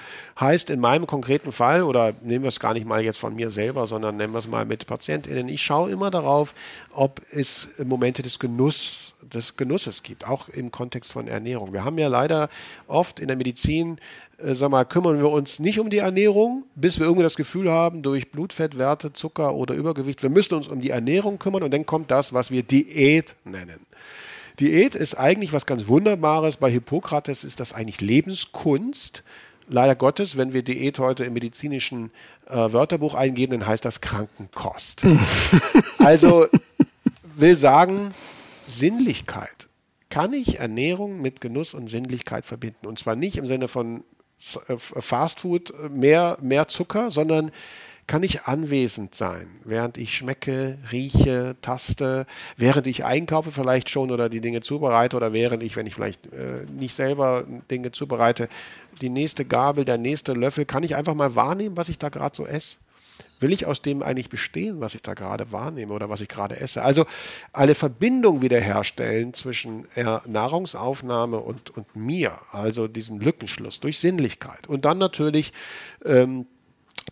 heißt in meinem konkreten Fall, oder nehmen wir es gar nicht mal jetzt von mir selber, sondern nehmen wir es mal mit PatientInnen, ich schaue immer darauf, ob es Momente des Genusses des Genusses gibt, auch im Kontext von Ernährung. Wir haben ja leider oft in der Medizin, äh, sag mal, kümmern wir uns nicht um die Ernährung, bis wir irgendwie das Gefühl haben, durch Blutfettwerte, Zucker oder Übergewicht, wir müssen uns um die Ernährung kümmern und dann kommt das, was wir Diät nennen. Diät ist eigentlich was ganz Wunderbares. Bei Hippokrates ist das eigentlich Lebenskunst. Leider Gottes, wenn wir Diät heute im medizinischen äh, Wörterbuch eingeben, dann heißt das Krankenkost. also will sagen, Sinnlichkeit. Kann ich Ernährung mit Genuss und Sinnlichkeit verbinden? Und zwar nicht im Sinne von äh, Fastfood, äh, mehr, mehr Zucker, sondern kann ich anwesend sein, während ich schmecke, rieche, taste, während ich einkaufe vielleicht schon oder die Dinge zubereite oder während ich, wenn ich vielleicht äh, nicht selber Dinge zubereite, die nächste Gabel, der nächste Löffel, kann ich einfach mal wahrnehmen, was ich da gerade so esse? Will ich aus dem eigentlich bestehen, was ich da gerade wahrnehme oder was ich gerade esse? Also eine Verbindung wiederherstellen zwischen Nahrungsaufnahme und, und mir, also diesen Lückenschluss durch Sinnlichkeit. Und dann natürlich ähm,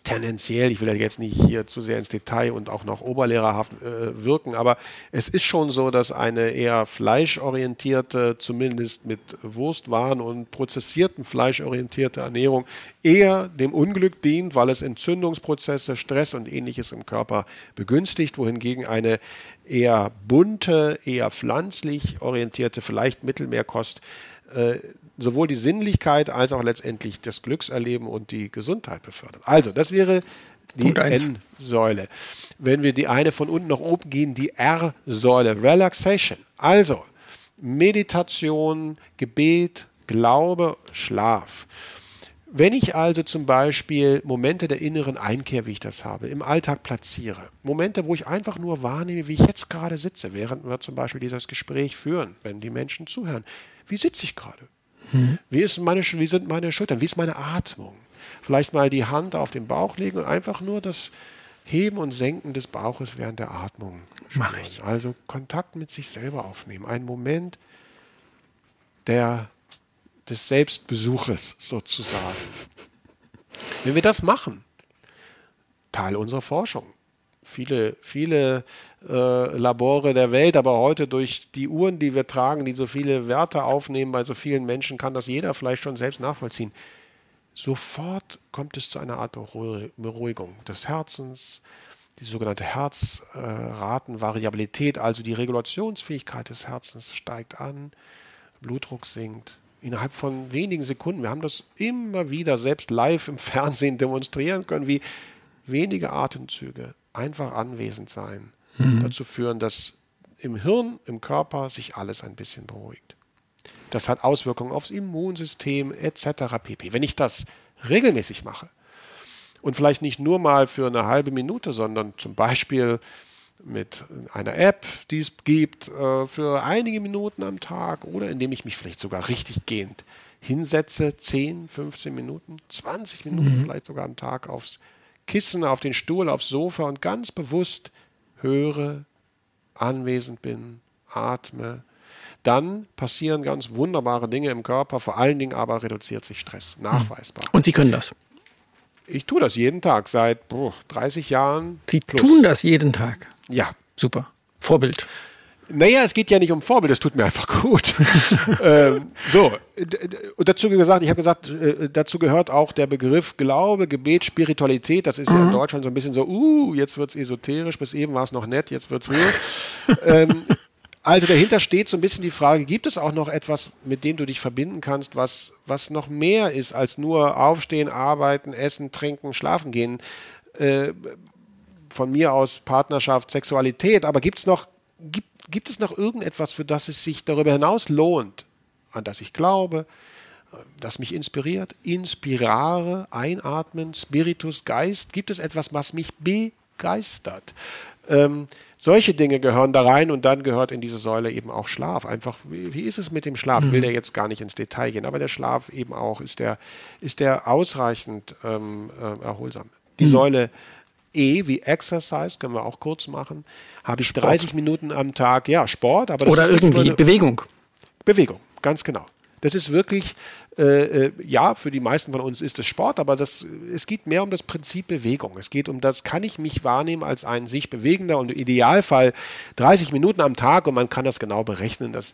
tendenziell, ich will ja jetzt nicht hier zu sehr ins Detail und auch noch oberlehrerhaft äh, wirken, aber es ist schon so, dass eine eher fleischorientierte, zumindest mit Wurstwaren und prozessierten fleischorientierte Ernährung eher dem Unglück dient, weil es Entzündungsprozesse, Stress und ähnliches im Körper begünstigt, wohingegen eine eher bunte, eher pflanzlich orientierte, vielleicht Mittelmeerkost äh, sowohl die Sinnlichkeit als auch letztendlich das Glückserleben und die Gesundheit befördert. Also, das wäre die N-Säule. Wenn wir die eine von unten nach oben gehen, die R-Säule, Relaxation. Also, Meditation, Gebet, Glaube, Schlaf. Wenn ich also zum Beispiel Momente der inneren Einkehr, wie ich das habe, im Alltag platziere, Momente, wo ich einfach nur wahrnehme, wie ich jetzt gerade sitze, während wir zum Beispiel dieses Gespräch führen, wenn die Menschen zuhören, wie sitze ich gerade? Mhm. Wie, ist meine, wie sind meine Schultern? Wie ist meine Atmung? Vielleicht mal die Hand auf den Bauch legen und einfach nur das Heben und Senken des Bauches während der Atmung. Mache ich. Also Kontakt mit sich selber aufnehmen. Ein Moment der des Selbstbesuches sozusagen. Wenn wir das machen, Teil unserer Forschung. Viele, viele äh, Labore der Welt, aber heute durch die Uhren, die wir tragen, die so viele Werte aufnehmen bei so vielen Menschen, kann das jeder vielleicht schon selbst nachvollziehen. Sofort kommt es zu einer Art Beruhigung des Herzens, die sogenannte Herzratenvariabilität, also die Regulationsfähigkeit des Herzens steigt an, Blutdruck sinkt, innerhalb von wenigen Sekunden. Wir haben das immer wieder selbst live im Fernsehen demonstrieren können, wie wenige Atemzüge einfach anwesend sein mhm. dazu führen, dass im Hirn, im Körper sich alles ein bisschen beruhigt. Das hat Auswirkungen aufs Immunsystem etc. pp. Wenn ich das regelmäßig mache und vielleicht nicht nur mal für eine halbe Minute, sondern zum Beispiel mit einer App, die es gibt, äh, für einige Minuten am Tag oder indem ich mich vielleicht sogar richtig gehend hinsetze, 10, 15 Minuten, 20 Minuten mhm. vielleicht sogar am Tag aufs Kissen, auf den Stuhl, aufs Sofa und ganz bewusst höre, anwesend bin, atme, dann passieren ganz wunderbare Dinge im Körper, vor allen Dingen aber reduziert sich Stress, nachweisbar. Und Sie können das? Ich tue das jeden Tag seit boah, 30 Jahren. Sie plus. tun das jeden Tag? Ja. Super. Vorbild. Naja, es geht ja nicht um Vorbild, es tut mir einfach gut. ähm, so, und dazu gesagt, ich habe gesagt, äh, dazu gehört auch der Begriff Glaube, Gebet, Spiritualität. Das ist mhm. ja in mhm. Deutschland so ein bisschen so, uh, jetzt wird es esoterisch, bis eben war es noch nett, jetzt wird es ähm, also dahinter steht so ein bisschen die Frage, gibt es auch noch etwas, mit dem du dich verbinden kannst, was, was noch mehr ist als nur aufstehen, arbeiten, essen, trinken, schlafen gehen? Äh, von mir aus Partnerschaft, Sexualität, aber gibt es noch, gibt, gibt es noch irgendetwas, für das es sich darüber hinaus lohnt, an das ich glaube, das mich inspiriert? Inspirare, einatmen, Spiritus, Geist. Gibt es etwas, was mich begeistert? Ähm, solche Dinge gehören da rein und dann gehört in diese Säule eben auch Schlaf. Einfach, wie, wie ist es mit dem Schlaf? Mhm. Will der jetzt gar nicht ins Detail gehen, aber der Schlaf eben auch, ist der, ist der ausreichend ähm, äh, erholsam. Die mhm. Säule E wie Exercise, können wir auch kurz machen. Habe ich Sport. 30 Minuten am Tag, ja, Sport, aber Oder irgendwie Bewegung. Bewegung, ganz genau. Das ist wirklich, äh, äh, ja, für die meisten von uns ist es Sport, aber das, es geht mehr um das Prinzip Bewegung. Es geht um das, kann ich mich wahrnehmen als ein sich bewegender und im Idealfall 30 Minuten am Tag und man kann das genau berechnen. Das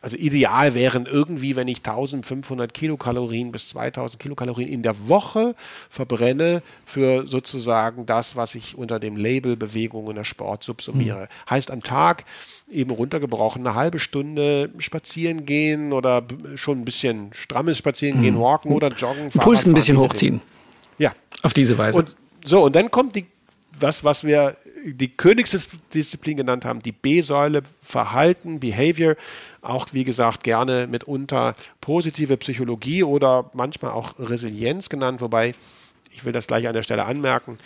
also ideal wären irgendwie, wenn ich 1500 Kilokalorien bis 2000 Kilokalorien in der Woche verbrenne für sozusagen das, was ich unter dem Label Bewegung und der Sport subsumiere. Mhm. Heißt am Tag eben runtergebrochen eine halbe Stunde spazieren gehen oder schon ein bisschen strammes spazieren gehen, mhm. walken oder joggen. Puls ein bisschen hochziehen. Ja. Auf diese Weise. Und so, und dann kommt die was, was wir die Königsdisziplin genannt haben, die B-Säule, Verhalten, Behavior, auch wie gesagt gerne mitunter positive Psychologie oder manchmal auch Resilienz genannt, wobei ich will das gleich an der Stelle anmerken.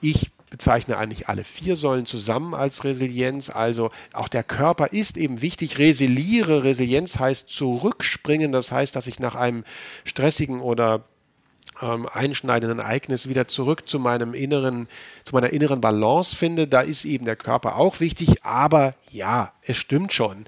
Ich bezeichne eigentlich alle vier Säulen zusammen als Resilienz. Also auch der Körper ist eben wichtig. Resiliere. Resilienz heißt zurückspringen. Das heißt, dass ich nach einem stressigen oder ähm, einschneidenden Ereignis wieder zurück zu meinem inneren, zu meiner inneren Balance finde. Da ist eben der Körper auch wichtig, aber ja, es stimmt schon.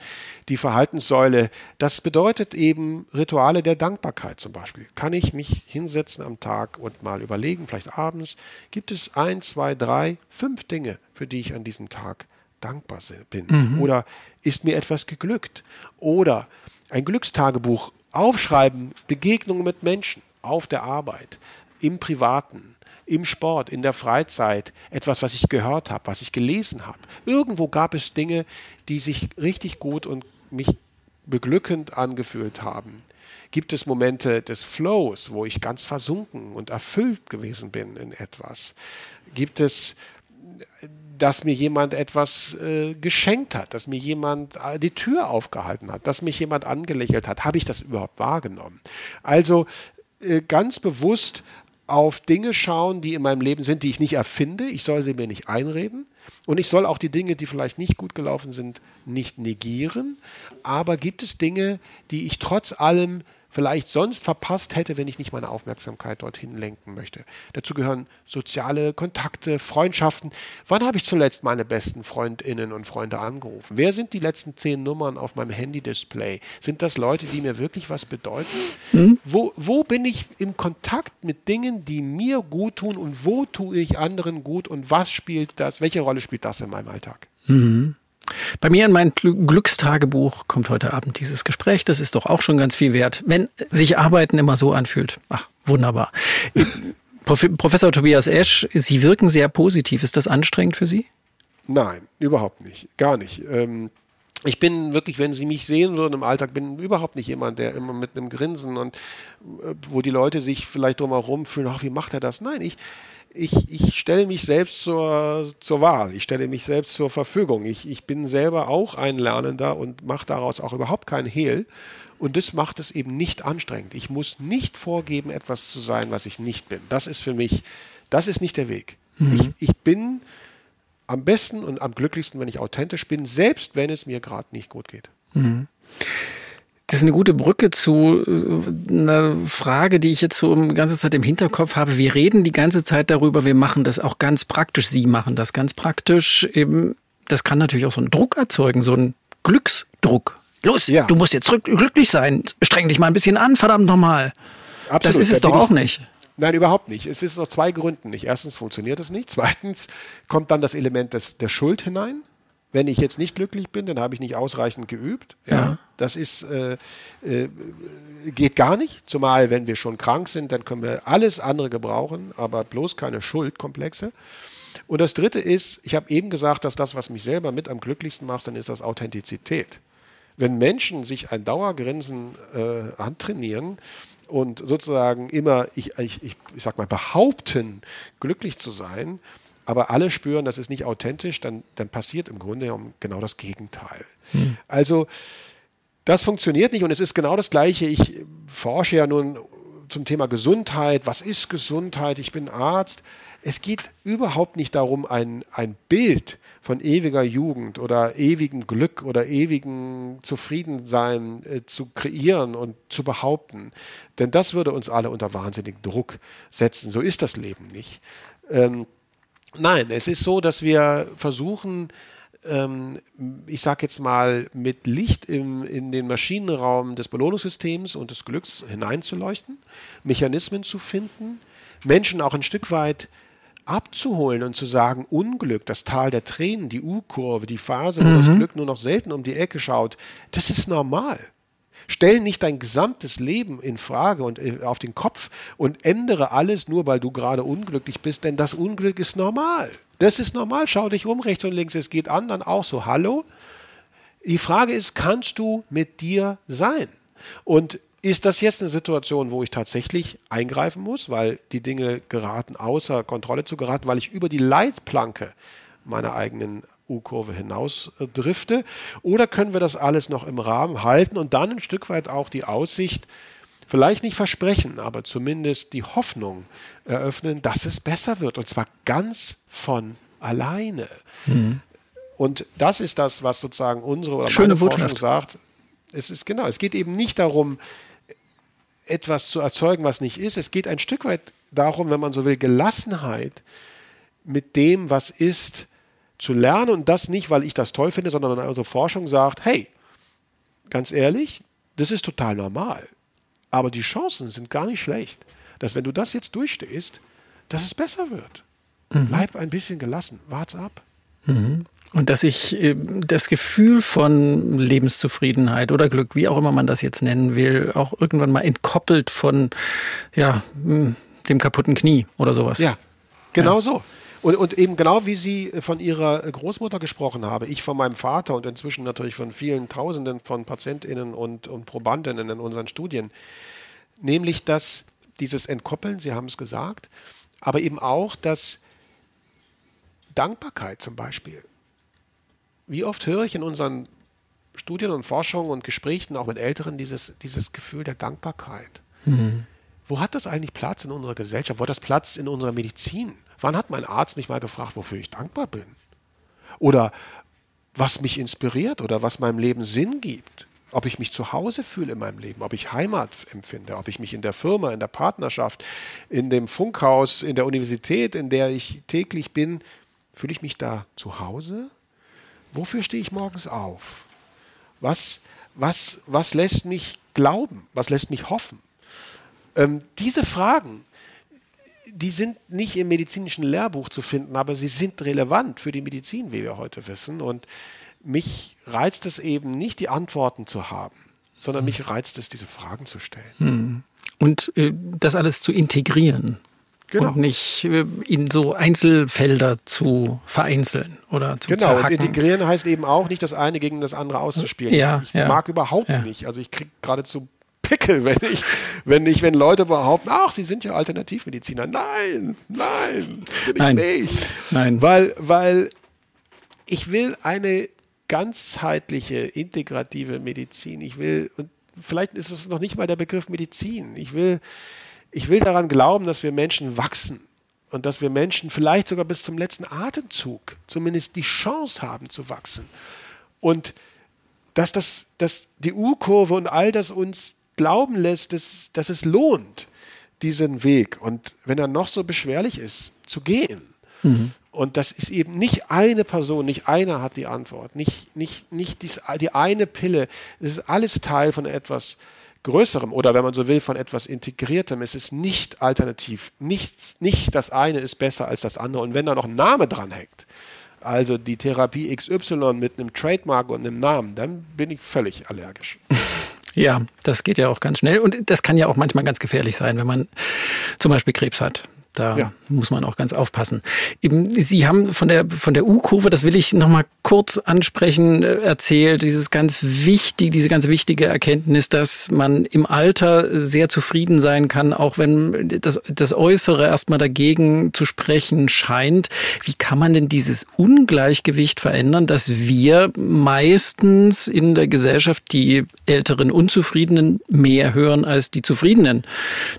Die Verhaltenssäule, das bedeutet eben Rituale der Dankbarkeit zum Beispiel. Kann ich mich hinsetzen am Tag und mal überlegen, vielleicht abends, gibt es ein, zwei, drei, fünf Dinge, für die ich an diesem Tag dankbar bin? Mhm. Oder ist mir etwas geglückt? Oder ein Glückstagebuch aufschreiben, Begegnungen mit Menschen auf der Arbeit, im Privaten, im Sport, in der Freizeit, etwas, was ich gehört habe, was ich gelesen habe. Irgendwo gab es Dinge, die sich richtig gut und mich beglückend angefühlt haben. Gibt es Momente des Flows, wo ich ganz versunken und erfüllt gewesen bin in etwas? Gibt es, dass mir jemand etwas äh, geschenkt hat, dass mir jemand äh, die Tür aufgehalten hat, dass mich jemand angelächelt hat? Habe ich das überhaupt wahrgenommen? Also äh, ganz bewusst auf Dinge schauen, die in meinem Leben sind, die ich nicht erfinde. Ich soll sie mir nicht einreden. Und ich soll auch die Dinge, die vielleicht nicht gut gelaufen sind, nicht negieren. Aber gibt es Dinge, die ich trotz allem vielleicht sonst verpasst hätte, wenn ich nicht meine Aufmerksamkeit dorthin lenken möchte. Dazu gehören soziale Kontakte, Freundschaften. Wann habe ich zuletzt meine besten Freundinnen und Freunde angerufen? Wer sind die letzten zehn Nummern auf meinem Handy-Display? Sind das Leute, die mir wirklich was bedeuten? Mhm. Wo, wo bin ich im Kontakt mit Dingen, die mir gut tun und wo tue ich anderen gut und was spielt das, welche Rolle spielt das in meinem Alltag? Mhm. Bei mir in mein Glückstagebuch kommt heute Abend dieses Gespräch. Das ist doch auch schon ganz viel wert, wenn sich Arbeiten immer so anfühlt. Ach, wunderbar. Professor Tobias Esch, Sie wirken sehr positiv. Ist das anstrengend für Sie? Nein, überhaupt nicht. Gar nicht. Ähm ich bin wirklich, wenn Sie mich sehen würden im Alltag, bin überhaupt nicht jemand, der immer mit einem Grinsen und äh, wo die Leute sich vielleicht drumherum fühlen, ach, wie macht er das? Nein, ich, ich, ich stelle mich selbst zur, zur Wahl, ich stelle mich selbst zur Verfügung. Ich, ich bin selber auch ein Lernender und mache daraus auch überhaupt keinen Hehl. Und das macht es eben nicht anstrengend. Ich muss nicht vorgeben, etwas zu sein, was ich nicht bin. Das ist für mich, das ist nicht der Weg. Mhm. Ich, ich bin am besten und am glücklichsten, wenn ich authentisch bin, selbst wenn es mir gerade nicht gut geht. Mhm. Das ist eine gute Brücke zu äh, einer Frage, die ich jetzt so die ganze Zeit im Hinterkopf habe. Wir reden die ganze Zeit darüber, wir machen das auch ganz praktisch. Sie machen das ganz praktisch. Eben, das kann natürlich auch so einen Druck erzeugen, so einen Glücksdruck. Los, ja. du musst jetzt glücklich sein. Streng dich mal ein bisschen an, verdammt nochmal. Das ist es doch auch nicht. Nein, überhaupt nicht. Es ist aus zwei Gründen nicht. Erstens funktioniert es nicht. Zweitens kommt dann das Element des, der Schuld hinein. Wenn ich jetzt nicht glücklich bin, dann habe ich nicht ausreichend geübt. Ja. das ist, äh, äh, geht gar nicht. Zumal, wenn wir schon krank sind, dann können wir alles andere gebrauchen, aber bloß keine Schuldkomplexe. Und das Dritte ist, ich habe eben gesagt, dass das, was mich selber mit am glücklichsten macht, dann ist das Authentizität. Wenn Menschen sich ein Dauergrinsen äh, antrainieren und sozusagen immer, ich, ich, ich, ich sag mal, behaupten, glücklich zu sein, aber alle spüren, das ist nicht authentisch, dann, dann passiert im Grunde genau das Gegenteil. Hm. Also das funktioniert nicht und es ist genau das Gleiche. Ich forsche ja nun zum Thema Gesundheit. Was ist Gesundheit? Ich bin Arzt. Es geht überhaupt nicht darum, ein, ein Bild von ewiger Jugend oder ewigem Glück oder ewigem Zufriedensein äh, zu kreieren und zu behaupten. Denn das würde uns alle unter wahnsinnigen Druck setzen. So ist das Leben nicht. Ähm, Nein, es ist so, dass wir versuchen, ähm, ich sage jetzt mal, mit Licht im, in den Maschinenraum des Belohnungssystems und des Glücks hineinzuleuchten, Mechanismen zu finden, Menschen auch ein Stück weit abzuholen und zu sagen, Unglück, das Tal der Tränen, die U-Kurve, die Phase, wo mhm. das Glück nur noch selten um die Ecke schaut, das ist normal. Stell nicht dein gesamtes Leben in Frage und äh, auf den Kopf und ändere alles nur, weil du gerade unglücklich bist, denn das Unglück ist normal. Das ist normal. Schau dich um rechts und links. Es geht anderen auch so. Hallo? Die Frage ist, kannst du mit dir sein? Und ist das jetzt eine Situation, wo ich tatsächlich eingreifen muss, weil die Dinge geraten außer Kontrolle zu geraten, weil ich über die Leitplanke meiner eigenen U-Kurve hinaus äh, drifte? Oder können wir das alles noch im Rahmen halten und dann ein Stück weit auch die Aussicht, vielleicht nicht versprechen, aber zumindest die Hoffnung eröffnen, dass es besser wird und zwar ganz von alleine. Mhm. Und das ist das, was sozusagen unsere oder Schöne meine Botschaft. Forschung sagt. Es ist genau, es geht eben nicht darum, etwas zu erzeugen, was nicht ist. Es geht ein Stück weit darum, wenn man so will, Gelassenheit mit dem, was ist, zu lernen und das nicht, weil ich das toll finde, sondern unsere Forschung sagt, hey, ganz ehrlich, das ist total normal. Aber die Chancen sind gar nicht schlecht, dass wenn du das jetzt durchstehst, dass es besser wird. Mhm. Bleib ein bisschen gelassen, wart's ab. Mhm. Und dass ich äh, das Gefühl von Lebenszufriedenheit oder Glück, wie auch immer man das jetzt nennen will, auch irgendwann mal entkoppelt von ja, hm, dem kaputten Knie oder sowas. Ja, genau ja. so. Und, und, eben genau wie Sie von Ihrer Großmutter gesprochen haben, ich von meinem Vater und inzwischen natürlich von vielen Tausenden von PatientInnen und, und Probandinnen in unseren Studien, nämlich dass dieses Entkoppeln, Sie haben es gesagt, aber eben auch dass Dankbarkeit zum Beispiel. Wie oft höre ich in unseren Studien und Forschungen und Gesprächen auch mit Älteren dieses, dieses Gefühl der Dankbarkeit. Mhm. wo hat das eigentlich Platz in unserer Gesellschaft? Wo hat das Platz in unserer Medizin? Wann hat mein Arzt mich mal gefragt, wofür ich dankbar bin? Oder was mich inspiriert oder was meinem Leben Sinn gibt? Ob ich mich zu Hause fühle in meinem Leben, ob ich Heimat empfinde, ob ich mich in der Firma, in der Partnerschaft, in dem Funkhaus, in der Universität, in der ich täglich bin, fühle ich mich da zu Hause? Wofür stehe ich morgens auf? Was, was, was lässt mich glauben? Was lässt mich hoffen? Ähm, diese Fragen, die sind nicht im medizinischen Lehrbuch zu finden, aber sie sind relevant für die Medizin, wie wir heute wissen. Und mich reizt es eben nicht, die Antworten zu haben, sondern mich reizt es, diese Fragen zu stellen. Hm. Und äh, das alles zu integrieren. Genau. Und nicht äh, in so Einzelfelder zu vereinzeln oder zu Genau, zerhacken. und integrieren heißt eben auch nicht, das eine gegen das andere auszuspielen. Ja, ich ja. mag überhaupt ja. nicht. Also ich kriege geradezu Pickel, wenn ich, wenn ich, wenn Leute behaupten, ach, sie sind ja Alternativmediziner. Nein, nein, nein. ich nicht. Nein. Weil, weil ich will eine ganzheitliche, integrative Medizin. Ich will, und vielleicht ist es noch nicht mal der Begriff Medizin. Ich will, ich will daran glauben, dass wir Menschen wachsen und dass wir Menschen vielleicht sogar bis zum letzten Atemzug zumindest die Chance haben zu wachsen. Und dass, das, dass die U-Kurve und all das uns glauben lässt, dass, dass es lohnt, diesen Weg und wenn er noch so beschwerlich ist, zu gehen. Mhm. Und das ist eben nicht eine Person, nicht einer hat die Antwort, nicht, nicht, nicht dies, die eine Pille. Es ist alles Teil von etwas Größerem oder wenn man so will, von etwas Integriertem. Es ist nicht alternativ. Nichts, nicht das eine ist besser als das andere. Und wenn da noch ein Name dran hängt, also die Therapie XY mit einem Trademark und einem Namen, dann bin ich völlig allergisch. Ja, das geht ja auch ganz schnell und das kann ja auch manchmal ganz gefährlich sein, wenn man zum Beispiel Krebs hat. Da ja. muss man auch ganz aufpassen. Eben, Sie haben von der, von der U-Kurve, das will ich nochmal kurz ansprechen, äh, erzählt, dieses ganz wichtig, diese ganz wichtige Erkenntnis, dass man im Alter sehr zufrieden sein kann, auch wenn das, das Äußere erstmal dagegen zu sprechen scheint. Wie kann man denn dieses Ungleichgewicht verändern, dass wir meistens in der Gesellschaft die älteren Unzufriedenen mehr hören als die Zufriedenen?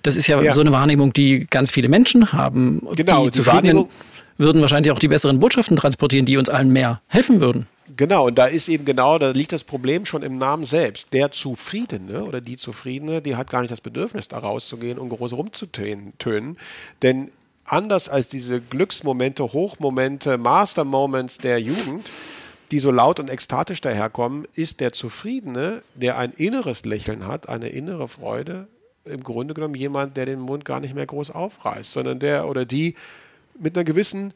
Das ist ja, ja. so eine Wahrnehmung, die ganz viele Menschen haben. Genau, die, die Zufriedenen würden wahrscheinlich auch die besseren Botschaften transportieren, die uns allen mehr helfen würden. Genau, und da ist eben genau, da liegt das Problem schon im Namen selbst. Der Zufriedene oder die Zufriedene, die hat gar nicht das Bedürfnis, da rauszugehen und groß rumzutönen. Denn anders als diese Glücksmomente, Hochmomente, Master-Moments der Jugend, die so laut und ekstatisch daherkommen, ist der Zufriedene, der ein inneres Lächeln hat, eine innere Freude, im Grunde genommen jemand, der den Mund gar nicht mehr groß aufreißt, sondern der oder die mit einer gewissen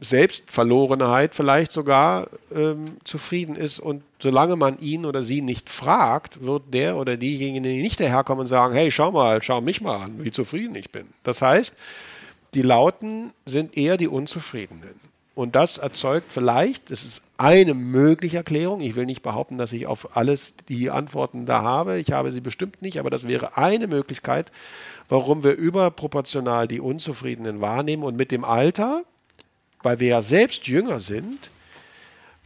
Selbstverlorenheit vielleicht sogar ähm, zufrieden ist. Und solange man ihn oder sie nicht fragt, wird der oder diejenige nicht daherkommen und sagen, hey, schau mal, schau mich mal an, wie zufrieden ich bin. Das heißt, die Lauten sind eher die Unzufriedenen. Und das erzeugt vielleicht, das ist eine mögliche Erklärung, ich will nicht behaupten, dass ich auf alles die Antworten da habe, ich habe sie bestimmt nicht, aber das wäre eine Möglichkeit, warum wir überproportional die Unzufriedenen wahrnehmen und mit dem Alter, weil wir ja selbst jünger sind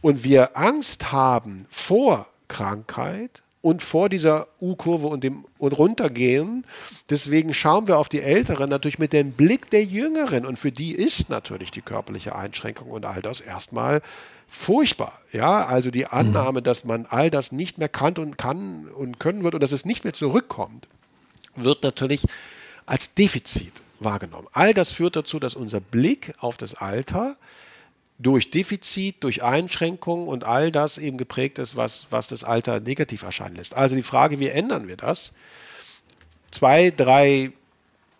und wir Angst haben vor Krankheit, und vor dieser U-Kurve und dem und runtergehen. Deswegen schauen wir auf die Älteren natürlich mit dem Blick der Jüngeren und für die ist natürlich die körperliche Einschränkung und all das erstmal furchtbar. Ja, also die Annahme, dass man all das nicht mehr kann und kann und können wird und dass es nicht mehr zurückkommt, wird natürlich als Defizit wahrgenommen. All das führt dazu, dass unser Blick auf das Alter durch Defizit, durch Einschränkungen und all das eben geprägt ist, was, was das Alter negativ erscheinen lässt. Also die Frage, wie ändern wir das? Zwei, drei,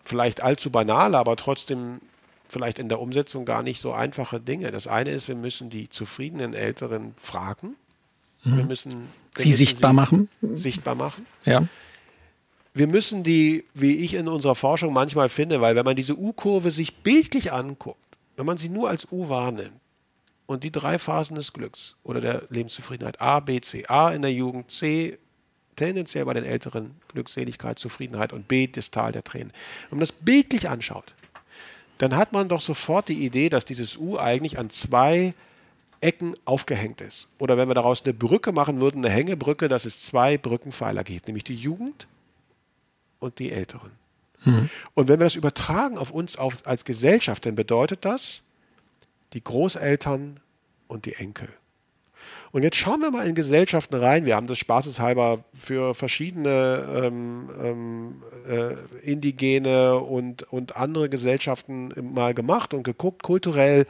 vielleicht allzu banale, aber trotzdem vielleicht in der Umsetzung gar nicht so einfache Dinge. Das eine ist, wir müssen die zufriedenen Älteren fragen. Mhm. Wir müssen sie sichtbar sie machen. Sichtbar machen. Ja. Wir müssen die, wie ich in unserer Forschung manchmal finde, weil wenn man diese U-Kurve sich bildlich anguckt, wenn man sie nur als U wahrnimmt, und die drei Phasen des Glücks oder der Lebenszufriedenheit A, B, C. A in der Jugend, C tendenziell bei den Älteren Glückseligkeit, Zufriedenheit und B das Tal der Tränen. Wenn man das bildlich anschaut, dann hat man doch sofort die Idee, dass dieses U eigentlich an zwei Ecken aufgehängt ist. Oder wenn wir daraus eine Brücke machen würden, eine Hängebrücke, dass es zwei Brückenpfeiler gibt, nämlich die Jugend und die Älteren. Mhm. Und wenn wir das übertragen auf uns auf, als Gesellschaft, dann bedeutet das die Großeltern und die Enkel. Und jetzt schauen wir mal in Gesellschaften rein. Wir haben das spaßeshalber für verschiedene ähm, ähm, äh, indigene und, und andere Gesellschaften mal gemacht und geguckt, kulturell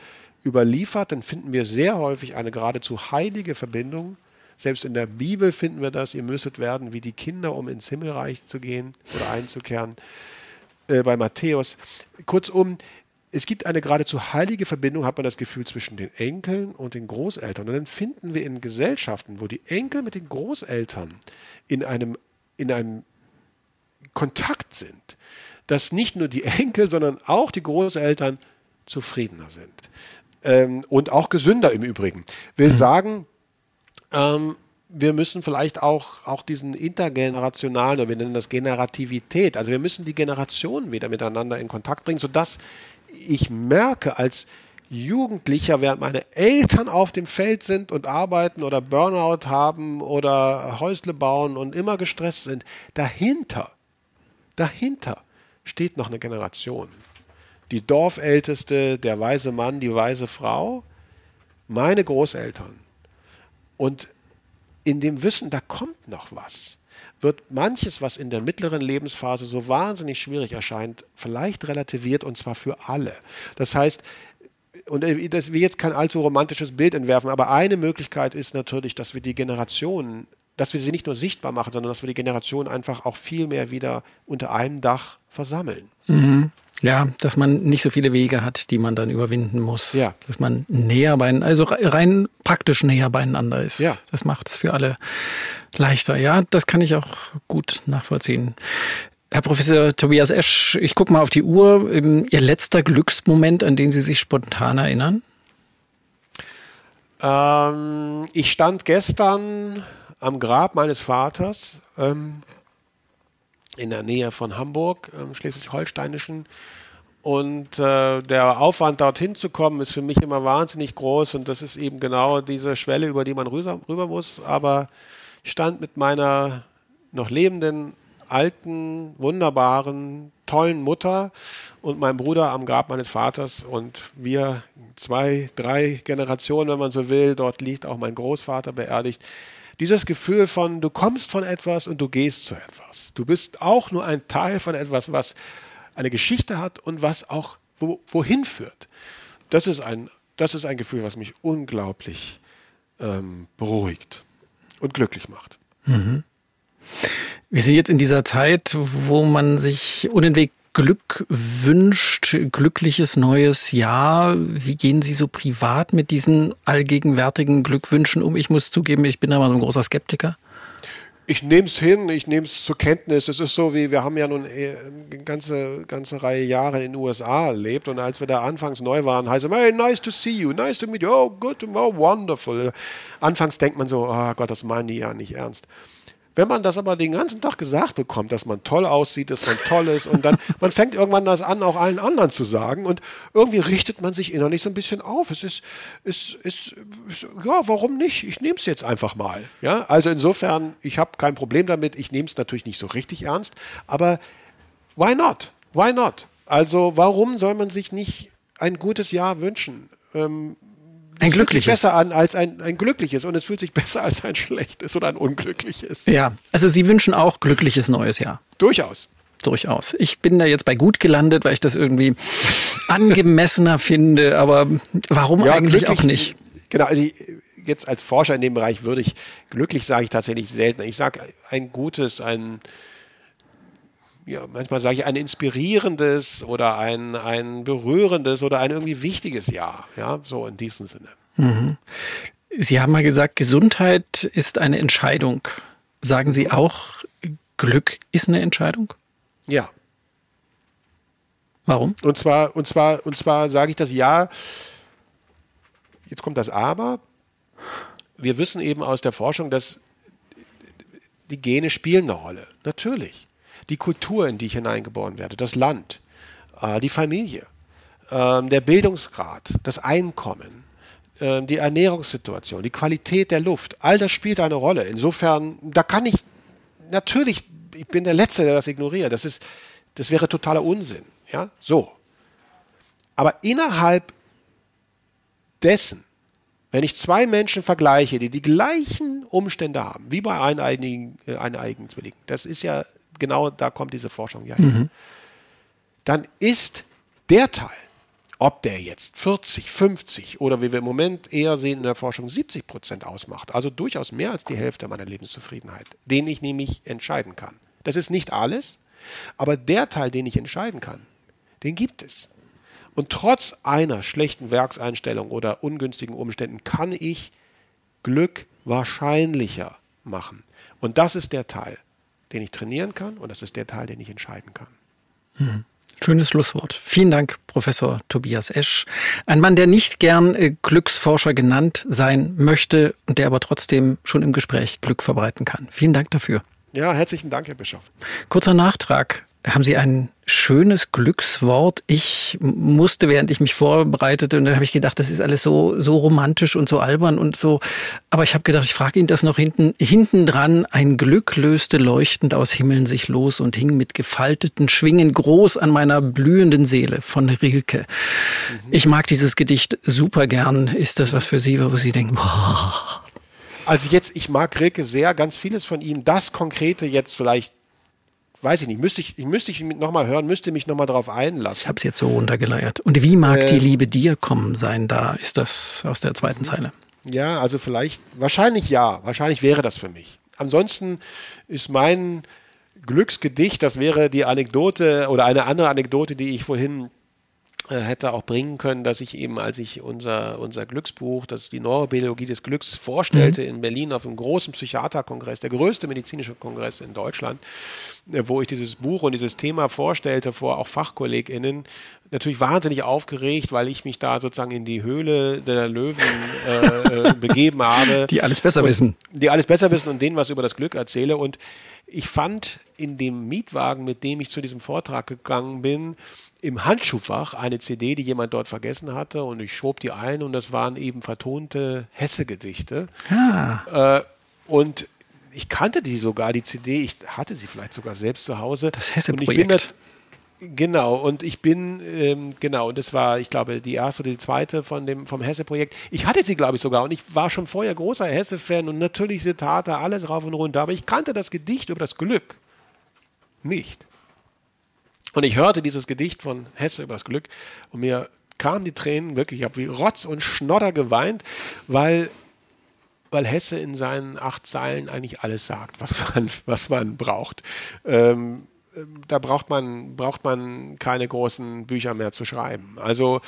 überliefert. Dann finden wir sehr häufig eine geradezu heilige Verbindung. Selbst in der Bibel finden wir das, ihr müsstet werden wie die Kinder, um ins Himmelreich zu gehen oder einzukehren. Äh, bei Matthäus. Kurzum, es gibt eine geradezu heilige Verbindung, hat man das Gefühl, zwischen den Enkeln und den Großeltern. Und dann finden wir in Gesellschaften, wo die Enkel mit den Großeltern in einem, in einem Kontakt sind, dass nicht nur die Enkel, sondern auch die Großeltern zufriedener sind. Ähm, und auch gesünder im Übrigen. Will mhm. sagen, ähm, wir müssen vielleicht auch, auch diesen intergenerationalen, wir nennen das Generativität, also wir müssen die Generationen wieder miteinander in Kontakt bringen, sodass ich merke als Jugendlicher, während meine Eltern auf dem Feld sind und arbeiten oder Burnout haben oder Häusle bauen und immer gestresst sind, dahinter, dahinter steht noch eine Generation. Die Dorfälteste, der weise Mann, die weise Frau, meine Großeltern. Und in dem Wissen, da kommt noch was wird manches, was in der mittleren Lebensphase so wahnsinnig schwierig erscheint, vielleicht relativiert und zwar für alle. Das heißt, und das will jetzt kein allzu romantisches Bild entwerfen, aber eine Möglichkeit ist natürlich, dass wir die Generationen, dass wir sie nicht nur sichtbar machen, sondern dass wir die Generationen einfach auch viel mehr wieder unter einem Dach versammeln. Mhm. Ja, dass man nicht so viele Wege hat, die man dann überwinden muss. Ja. Dass man näher beieinander, also rein praktisch näher beieinander ist. Ja. Das macht es für alle leichter. Ja, das kann ich auch gut nachvollziehen. Herr Professor Tobias Esch, ich gucke mal auf die Uhr. Ähm, Ihr letzter Glücksmoment, an den Sie sich spontan erinnern? Ähm, ich stand gestern am Grab meines Vaters ähm, in der Nähe von Hamburg, im schleswig-holsteinischen. Und äh, der Aufwand, dorthin zu kommen, ist für mich immer wahnsinnig groß. Und das ist eben genau diese Schwelle, über die man rüber, muss. Aber stand mit meiner noch lebenden, alten, wunderbaren, tollen Mutter und meinem Bruder am Grab meines Vaters und wir zwei, drei Generationen, wenn man so will, dort liegt auch mein Großvater beerdigt. Dieses Gefühl von, du kommst von etwas und du gehst zu etwas. Du bist auch nur ein Teil von etwas, was eine Geschichte hat und was auch wo, wohin führt. Das ist ein, das ist ein Gefühl, was mich unglaublich ähm, beruhigt und glücklich macht. Mhm. Wir sind jetzt in dieser Zeit, wo man sich unentwegt Glück wünscht, glückliches neues Jahr. Wie gehen Sie so privat mit diesen allgegenwärtigen Glückwünschen um? Ich muss zugeben, ich bin da mal so ein großer Skeptiker ich nehme es hin, ich nehme es zur Kenntnis. Es ist so wie, wir haben ja nun eine ganze, ganze Reihe Jahre in den USA erlebt und als wir da anfangs neu waren, heißt es, hey, nice to see you, nice to meet you, oh, good, oh, wonderful. Anfangs denkt man so, oh Gott, das meinen die ja nicht ernst. Wenn man das aber den ganzen Tag gesagt bekommt, dass man toll aussieht, dass man toll ist und dann, man fängt irgendwann das an, auch allen anderen zu sagen und irgendwie richtet man sich innerlich so ein bisschen auf. Es ist, es ist, ja, warum nicht? Ich nehme es jetzt einfach mal. Ja, also insofern, ich habe kein Problem damit. Ich nehme es natürlich nicht so richtig ernst, aber why not? Why not? Also warum soll man sich nicht ein gutes Jahr wünschen? Ähm, ein glückliches. besser an als ein, ein glückliches und es fühlt sich besser als ein schlechtes oder ein unglückliches. Ja, also Sie wünschen auch glückliches neues Jahr. Durchaus. Durchaus. Ich bin da jetzt bei gut gelandet, weil ich das irgendwie angemessener finde, aber warum ja, eigentlich auch nicht? Genau, also jetzt als Forscher in dem Bereich würde ich glücklich sage ich tatsächlich seltener. Ich sage ein gutes, ein ja, manchmal sage ich ein inspirierendes oder ein, ein berührendes oder ein irgendwie wichtiges Jahr. Ja, so in diesem Sinne. Mhm. Sie haben mal gesagt, Gesundheit ist eine Entscheidung. Sagen Sie auch, Glück ist eine Entscheidung? Ja. Warum? Und zwar, und zwar, und zwar sage ich das ja. Jetzt kommt das Aber. Wir wissen eben aus der Forschung, dass die Gene spielen eine Rolle. Natürlich die Kultur, in die ich hineingeboren werde, das Land, äh, die Familie, äh, der Bildungsgrad, das Einkommen, äh, die Ernährungssituation, die Qualität der Luft, all das spielt eine Rolle. Insofern, da kann ich natürlich, ich bin der Letzte, der das ignoriert. Das ist, Das wäre totaler Unsinn. Ja, so. Aber innerhalb dessen, wenn ich zwei Menschen vergleiche, die die gleichen Umstände haben, wie bei eineigen, äh, eineigen Zwillingen, das ist ja genau, da kommt diese Forschung ja hin, mhm. dann ist der Teil, ob der jetzt 40, 50 oder wie wir im Moment eher sehen in der Forschung 70 Prozent ausmacht, also durchaus mehr als die Hälfte meiner Lebenszufriedenheit, den ich nämlich entscheiden kann. Das ist nicht alles, aber der Teil, den ich entscheiden kann, den gibt es. Und trotz einer schlechten Werkseinstellung oder ungünstigen Umständen kann ich Glück wahrscheinlicher machen. Und das ist der Teil, den ich trainieren kann und das ist der Teil, den ich entscheiden kann. Mhm. Schönes Schlusswort. Vielen Dank, Professor Tobias Esch. Ein Mann, der nicht gern äh, Glücksforscher genannt sein möchte und der aber trotzdem schon im Gespräch Glück verbreiten kann. Vielen Dank dafür. Ja, herzlichen Dank, Herr Bischof. Kurzer Nachtrag haben Sie ein schönes Glückswort. Ich musste, während ich mich vorbereitete, und dann habe ich gedacht, das ist alles so, so romantisch und so albern und so. Aber ich habe gedacht, ich frage ihn das noch hinten, hinten dran. Ein Glück löste leuchtend aus Himmeln sich los und hing mit gefalteten Schwingen groß an meiner blühenden Seele von Rilke. Mhm. Ich mag dieses Gedicht super gern. Ist das was für Sie, wo Sie denken, boah. Also jetzt, ich mag Rilke sehr, ganz vieles von ihm. Das Konkrete jetzt vielleicht weiß ich nicht, müsste ich, müsste ich nochmal hören, müsste mich nochmal darauf einlassen. Ich habe es jetzt so runtergeleiert. Und wie mag äh, die Liebe dir kommen sein? Da ist das aus der zweiten Zeile. Ja, also vielleicht, wahrscheinlich ja, wahrscheinlich wäre das für mich. Ansonsten ist mein Glücksgedicht, das wäre die Anekdote oder eine andere Anekdote, die ich vorhin hätte auch bringen können, dass ich eben, als ich unser, unser Glücksbuch, das die Neurobiologie des Glücks vorstellte mhm. in Berlin auf einem großen Psychiaterkongress, der größte medizinische Kongress in Deutschland, äh, wo ich dieses Buch und dieses Thema vorstellte vor auch FachkollegInnen, natürlich wahnsinnig aufgeregt, weil ich mich da sozusagen in die Höhle der Löwen äh, äh begeben habe. Die alles besser wissen. Die alles besser wissen und denen was über das Glück erzähle. Und ich fand in dem Mietwagen, mit dem ich zu diesem Vortrag gegangen bin, im Handschuhfach eine CD, die jemand dort vergessen hatte und ich schob die ein und das waren eben vertonte Hesse-Gedichte. Ah. Äh, und ich kannte die sogar, die CD, ich hatte sie vielleicht sogar selbst zu Hause. Das Hesse-Projekt. Genau, und ich bin, ähm, genau, und das war, ich glaube, die erste oder die zweite von dem, vom Hesse-Projekt. Ich hatte sie, glaube ich, sogar und ich war schon vorher großer Hesse-Fan und natürlich Zitate, alles rauf und runter, aber ich kannte das Gedicht über das Glück nicht. Und ich hörte dieses Gedicht von Hesse über das Glück und mir kamen die Tränen wirklich, ich habe wie Rotz und Schnodder geweint, weil, weil Hesse in seinen acht Zeilen eigentlich alles sagt, was man, was man braucht. Ähm, da braucht man, braucht man keine großen Bücher mehr zu schreiben. Also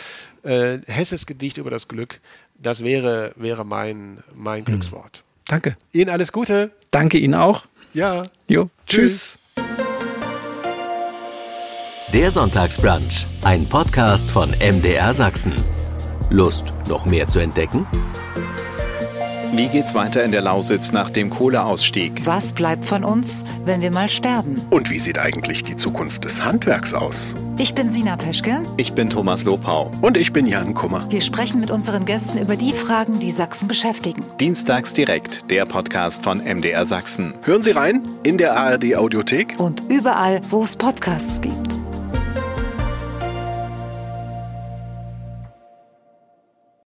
äh, Hesses Gedicht über das Glück, das wäre, wäre mein, mein hm. Glückswort. Danke. Ihnen alles Gute. Danke Ihnen auch. Ja. Jo. Tschüss. Tschüss. Der Sonntagsbrunch, ein Podcast von MDR Sachsen. Lust, noch mehr zu entdecken? Wie geht's weiter in der Lausitz nach dem Kohleausstieg? Was bleibt von uns, wenn wir mal sterben? Und wie sieht eigentlich die Zukunft des Handwerks aus? Ich bin Sina Peschke. Ich bin Thomas Lopau. Und ich bin Jan Kummer. Wir sprechen mit unseren Gästen über die Fragen, die Sachsen beschäftigen. Dienstags direkt, der Podcast von MDR Sachsen. Hören Sie rein in der ARD Audiothek und überall, wo es Podcasts gibt.